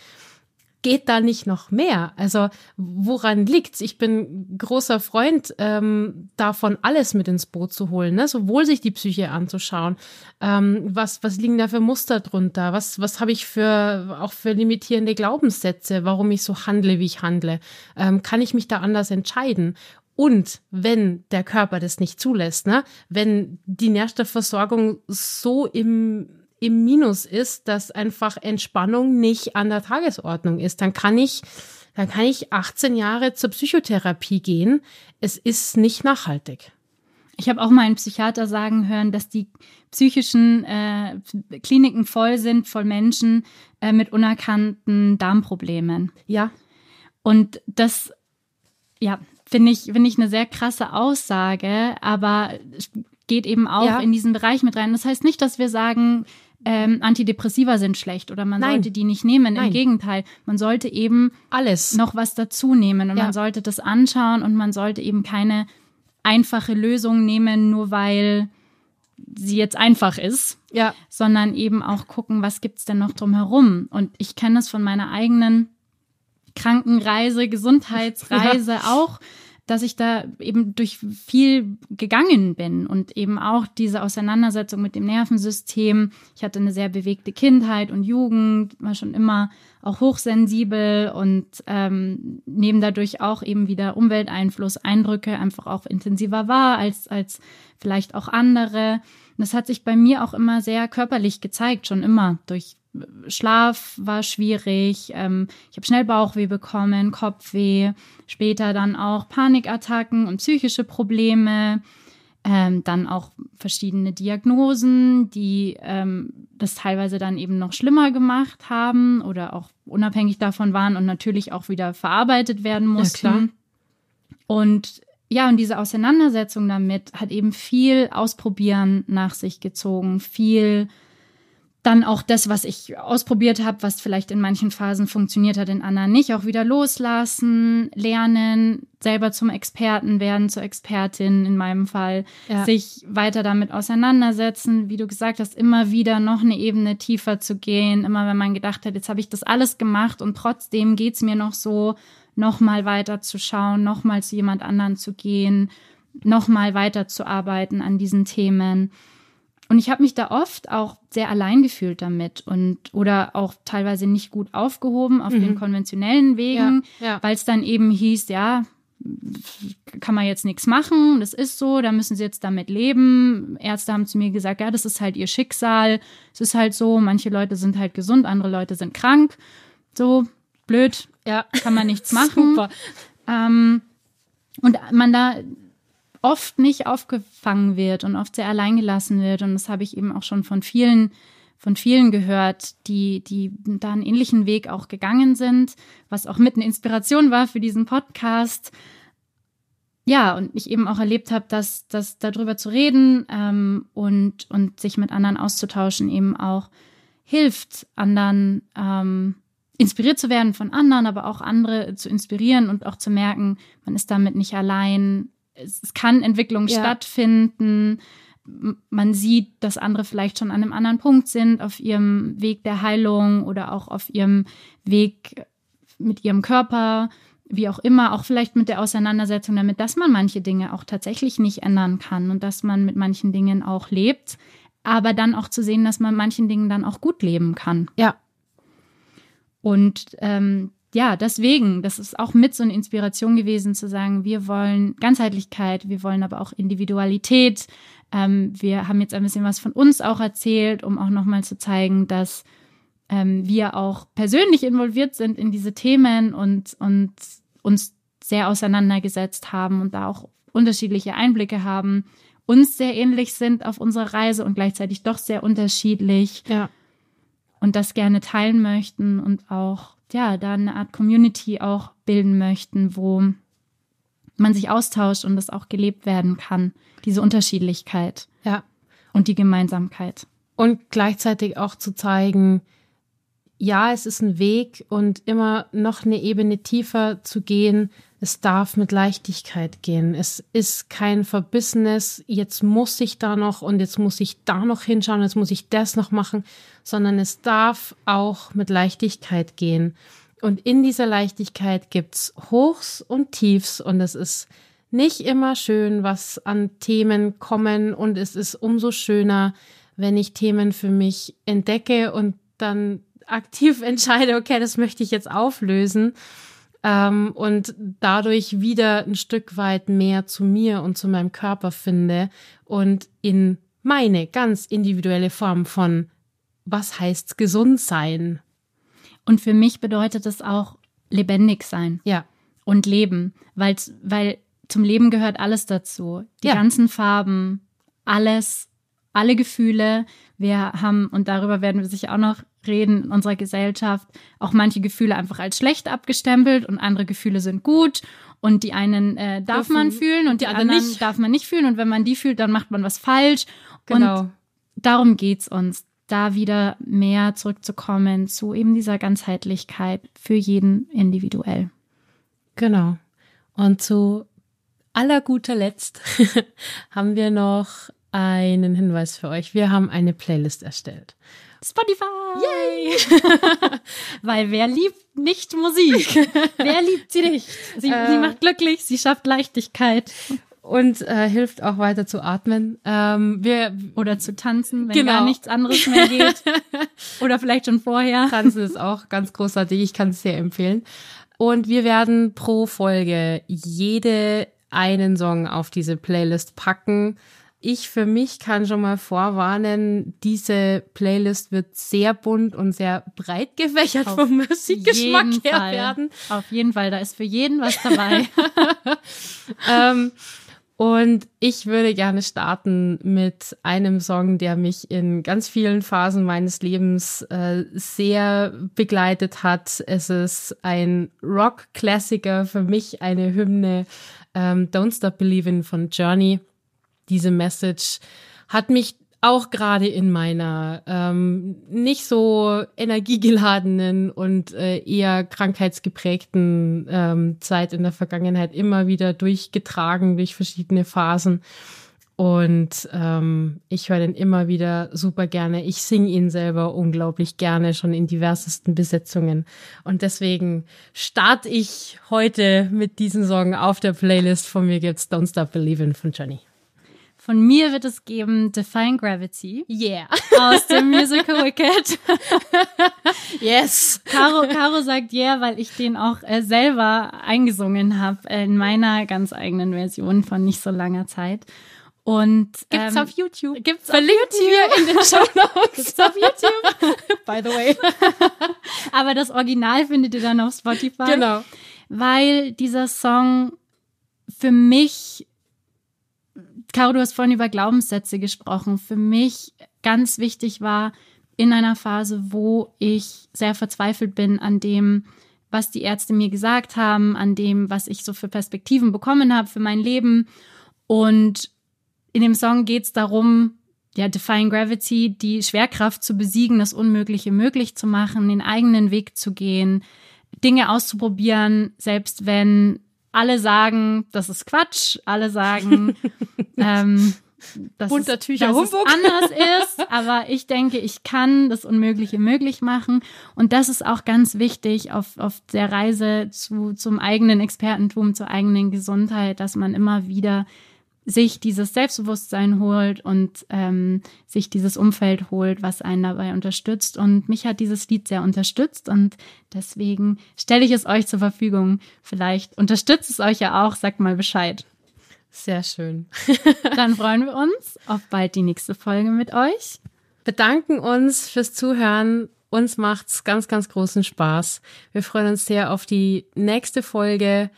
geht da nicht noch mehr? Also woran liegt's? Ich bin großer Freund ähm, davon, alles mit ins Boot zu holen, ne? sowohl sich die Psyche anzuschauen, ähm, was was liegen da für Muster drunter, was was habe ich für auch für limitierende Glaubenssätze, warum ich so handle, wie ich handle, ähm, kann ich mich da anders entscheiden? Und wenn der Körper das nicht zulässt, ne, wenn die Nährstoffversorgung so im im Minus ist, dass einfach Entspannung nicht an der Tagesordnung ist, dann kann ich, dann kann ich 18 Jahre zur Psychotherapie gehen. Es ist nicht nachhaltig. Ich habe auch mal einen Psychiater sagen hören, dass die psychischen äh, Kliniken voll sind, voll Menschen äh, mit unerkannten Darmproblemen. Ja. Und das, ja, finde ich, finde ich eine sehr krasse Aussage, aber geht eben auch ja. in diesen Bereich mit rein. Das heißt nicht, dass wir sagen, ähm, Antidepressiva sind schlecht oder man Nein. sollte die nicht nehmen. Nein. Im Gegenteil, man sollte eben alles noch was dazu nehmen und ja. man sollte das anschauen und man sollte eben keine einfache Lösung nehmen, nur weil sie jetzt einfach ist, ja. sondern eben auch gucken, was gibt's denn noch drumherum. Und ich kenne das von meiner eigenen Krankenreise, Gesundheitsreise ja. auch dass ich da eben durch viel gegangen bin und eben auch diese Auseinandersetzung mit dem Nervensystem. Ich hatte eine sehr bewegte Kindheit und Jugend, war schon immer auch hochsensibel und ähm, neben dadurch auch eben wieder Umwelteinfluss, Eindrücke einfach auch intensiver war als, als vielleicht auch andere. das hat sich bei mir auch immer sehr körperlich gezeigt, schon immer durch Schlaf war schwierig, ähm, ich habe schnell Bauchweh bekommen, Kopfweh, später dann auch Panikattacken und psychische Probleme, ähm, dann auch verschiedene Diagnosen, die ähm, das teilweise dann eben noch schlimmer gemacht haben oder auch unabhängig davon waren und natürlich auch wieder verarbeitet werden mussten. Ja, und ja, und diese Auseinandersetzung damit hat eben viel Ausprobieren nach sich gezogen, viel dann auch das, was ich ausprobiert habe, was vielleicht in manchen Phasen funktioniert hat, in anderen nicht, auch wieder loslassen, lernen, selber zum Experten werden, zur Expertin in meinem Fall, ja. sich weiter damit auseinandersetzen, wie du gesagt hast, immer wieder noch eine Ebene tiefer zu gehen, immer wenn man gedacht hat, jetzt habe ich das alles gemacht und trotzdem geht's mir noch so, noch mal weiter zu schauen, noch mal zu jemand anderen zu gehen, noch mal weiter zu arbeiten an diesen Themen. Und ich habe mich da oft auch sehr allein gefühlt damit und oder auch teilweise nicht gut aufgehoben auf mhm. den konventionellen Wegen, ja, ja. weil es dann eben hieß, ja, kann man jetzt nichts machen, das ist so, da müssen sie jetzt damit leben. Ärzte haben zu mir gesagt, ja, das ist halt ihr Schicksal. Es ist halt so, manche Leute sind halt gesund, andere Leute sind krank. So, blöd, ja, kann man nichts machen. Super. Ähm, und man da oft nicht aufgefangen wird und oft sehr allein gelassen wird. Und das habe ich eben auch schon von vielen, von vielen gehört, die, die da einen ähnlichen Weg auch gegangen sind, was auch mit eine Inspiration war für diesen Podcast. Ja, und ich eben auch erlebt habe, dass, dass darüber zu reden ähm, und, und sich mit anderen auszutauschen eben auch hilft, anderen ähm, inspiriert zu werden von anderen, aber auch andere zu inspirieren und auch zu merken, man ist damit nicht allein. Es, kann Entwicklung ja. stattfinden. Man sieht, dass andere vielleicht schon an einem anderen Punkt sind auf ihrem Weg der Heilung oder auch auf ihrem Weg mit ihrem Körper, wie auch immer, auch vielleicht mit der Auseinandersetzung damit, dass man manche Dinge auch tatsächlich nicht ändern kann und dass man mit manchen Dingen auch lebt, aber dann auch zu sehen, dass man manchen Dingen dann auch gut leben kann. Ja, und ähm, ja, deswegen, das ist auch mit so eine Inspiration gewesen, zu sagen, wir wollen Ganzheitlichkeit, wir wollen aber auch Individualität. Ähm, wir haben jetzt ein bisschen was von uns auch erzählt, um auch nochmal zu zeigen, dass ähm, wir auch persönlich involviert sind in diese Themen und, und uns sehr auseinandergesetzt haben und da auch unterschiedliche Einblicke haben, uns sehr ähnlich sind auf unserer Reise und gleichzeitig doch sehr unterschiedlich. Ja und das gerne teilen möchten und auch, ja, da eine Art Community auch bilden möchten, wo man sich austauscht und das auch gelebt werden kann, diese Unterschiedlichkeit. Ja. Und die Gemeinsamkeit. Und gleichzeitig auch zu zeigen, ja, es ist ein Weg und immer noch eine Ebene tiefer zu gehen, es darf mit Leichtigkeit gehen. Es ist kein verbissenes, jetzt muss ich da noch und jetzt muss ich da noch hinschauen, jetzt muss ich das noch machen, sondern es darf auch mit Leichtigkeit gehen. Und in dieser Leichtigkeit gibt's Hochs und Tiefs und es ist nicht immer schön, was an Themen kommen und es ist umso schöner, wenn ich Themen für mich entdecke und dann aktiv entscheide, okay, das möchte ich jetzt auflösen ähm, und dadurch wieder ein Stück weit mehr zu mir und zu meinem Körper finde und in meine ganz individuelle Form von was heißt gesund sein. Und für mich bedeutet es auch lebendig sein. Ja. Und leben, weil, weil zum Leben gehört alles dazu. Die ja. ganzen Farben, alles, alle Gefühle. Wir haben, und darüber werden wir sicher auch noch reden in unserer Gesellschaft auch manche Gefühle einfach als schlecht abgestempelt und andere Gefühle sind gut und die einen äh, darf Dürfen, man fühlen und die, die anderen nicht. darf man nicht fühlen und wenn man die fühlt, dann macht man was falsch. Genau. Und darum geht's uns, da wieder mehr zurückzukommen zu eben dieser Ganzheitlichkeit für jeden individuell. Genau. Und zu aller guter Letzt haben wir noch einen Hinweis für euch. Wir haben eine Playlist erstellt. Spotify! Yay! Weil wer liebt nicht Musik? wer liebt sie nicht? Sie, äh, sie macht glücklich, sie schafft Leichtigkeit. Und äh, hilft auch weiter zu atmen. Ähm, wir, Oder zu tanzen, wenn genau. gar nichts anderes mehr geht. Oder vielleicht schon vorher. Tanzen ist auch ganz großartig. Ich kann es sehr empfehlen. Und wir werden pro Folge jede einen Song auf diese Playlist packen ich für mich kann schon mal vorwarnen, diese Playlist wird sehr bunt und sehr breit gefächert Auf vom Musikgeschmack her Fall. werden. Auf jeden Fall, da ist für jeden was dabei. ähm, und ich würde gerne starten mit einem Song, der mich in ganz vielen Phasen meines Lebens äh, sehr begleitet hat. Es ist ein Rock-Klassiker, für mich eine Hymne, ähm, Don't Stop Believing von Journey diese Message hat mich auch gerade in meiner ähm, nicht so energiegeladenen und äh, eher krankheitsgeprägten ähm, Zeit in der Vergangenheit immer wieder durchgetragen durch verschiedene Phasen. Und ähm, ich höre den immer wieder super gerne. Ich singe ihn selber unglaublich gerne, schon in diversesten Besetzungen. Und deswegen starte ich heute mit diesem Song auf der Playlist. Von mir gibt's Don't Stop Believin' von Johnny. Von mir wird es geben Define Gravity. Yeah. Aus dem Musical Wicked. yes. Caro, Caro sagt yeah, weil ich den auch äh, selber eingesungen habe in meiner ganz eigenen Version von nicht so langer Zeit. Und gibt's ähm, auf YouTube. Gibt's Verlinkt auf YouTube. hier in den Show Notes. Gibt's auf YouTube. By the way. Aber das Original findet ihr dann auf Spotify. Genau. Weil dieser Song für mich Caro, du hast vorhin über Glaubenssätze gesprochen. Für mich ganz wichtig war in einer Phase, wo ich sehr verzweifelt bin an dem, was die Ärzte mir gesagt haben, an dem, was ich so für Perspektiven bekommen habe für mein Leben. Und in dem Song geht es darum, ja, Defying Gravity, die Schwerkraft zu besiegen, das Unmögliche möglich zu machen, den eigenen Weg zu gehen, Dinge auszuprobieren, selbst wenn alle sagen, das ist Quatsch, alle sagen, ähm, dass, Bunter es, dass es anders ist, aber ich denke, ich kann das Unmögliche möglich machen. Und das ist auch ganz wichtig auf, auf der Reise zu, zum eigenen Expertentum, zur eigenen Gesundheit, dass man immer wieder sich dieses Selbstbewusstsein holt und ähm, sich dieses Umfeld holt, was einen dabei unterstützt. Und mich hat dieses Lied sehr unterstützt und deswegen stelle ich es euch zur Verfügung. Vielleicht unterstützt es euch ja auch, sagt mal Bescheid. Sehr schön. Dann freuen wir uns auf bald die nächste Folge mit euch. Bedanken uns fürs Zuhören. Uns macht's ganz, ganz großen Spaß. Wir freuen uns sehr auf die nächste Folge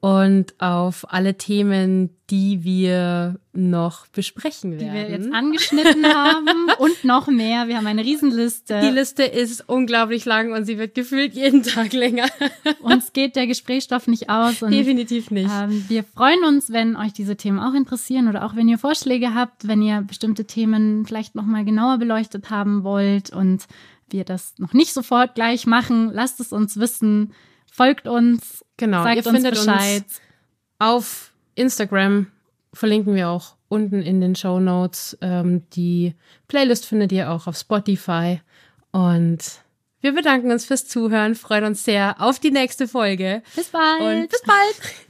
und auf alle Themen, die wir noch besprechen werden. Die wir jetzt angeschnitten haben und noch mehr. Wir haben eine Riesenliste. Die Liste ist unglaublich lang und sie wird gefühlt jeden Tag länger. Uns geht der Gesprächsstoff nicht aus. Und, Definitiv nicht. Ähm, wir freuen uns, wenn euch diese Themen auch interessieren oder auch wenn ihr Vorschläge habt, wenn ihr bestimmte Themen vielleicht noch mal genauer beleuchtet haben wollt und wir das noch nicht sofort gleich machen. Lasst es uns wissen. Folgt uns. Genau, sagt ihr uns findet Bescheid. uns auf Instagram. Verlinken wir auch unten in den Show Notes. Ähm, die Playlist findet ihr auch auf Spotify. Und wir bedanken uns fürs Zuhören, freuen uns sehr auf die nächste Folge. Bis bald. Und bis bald.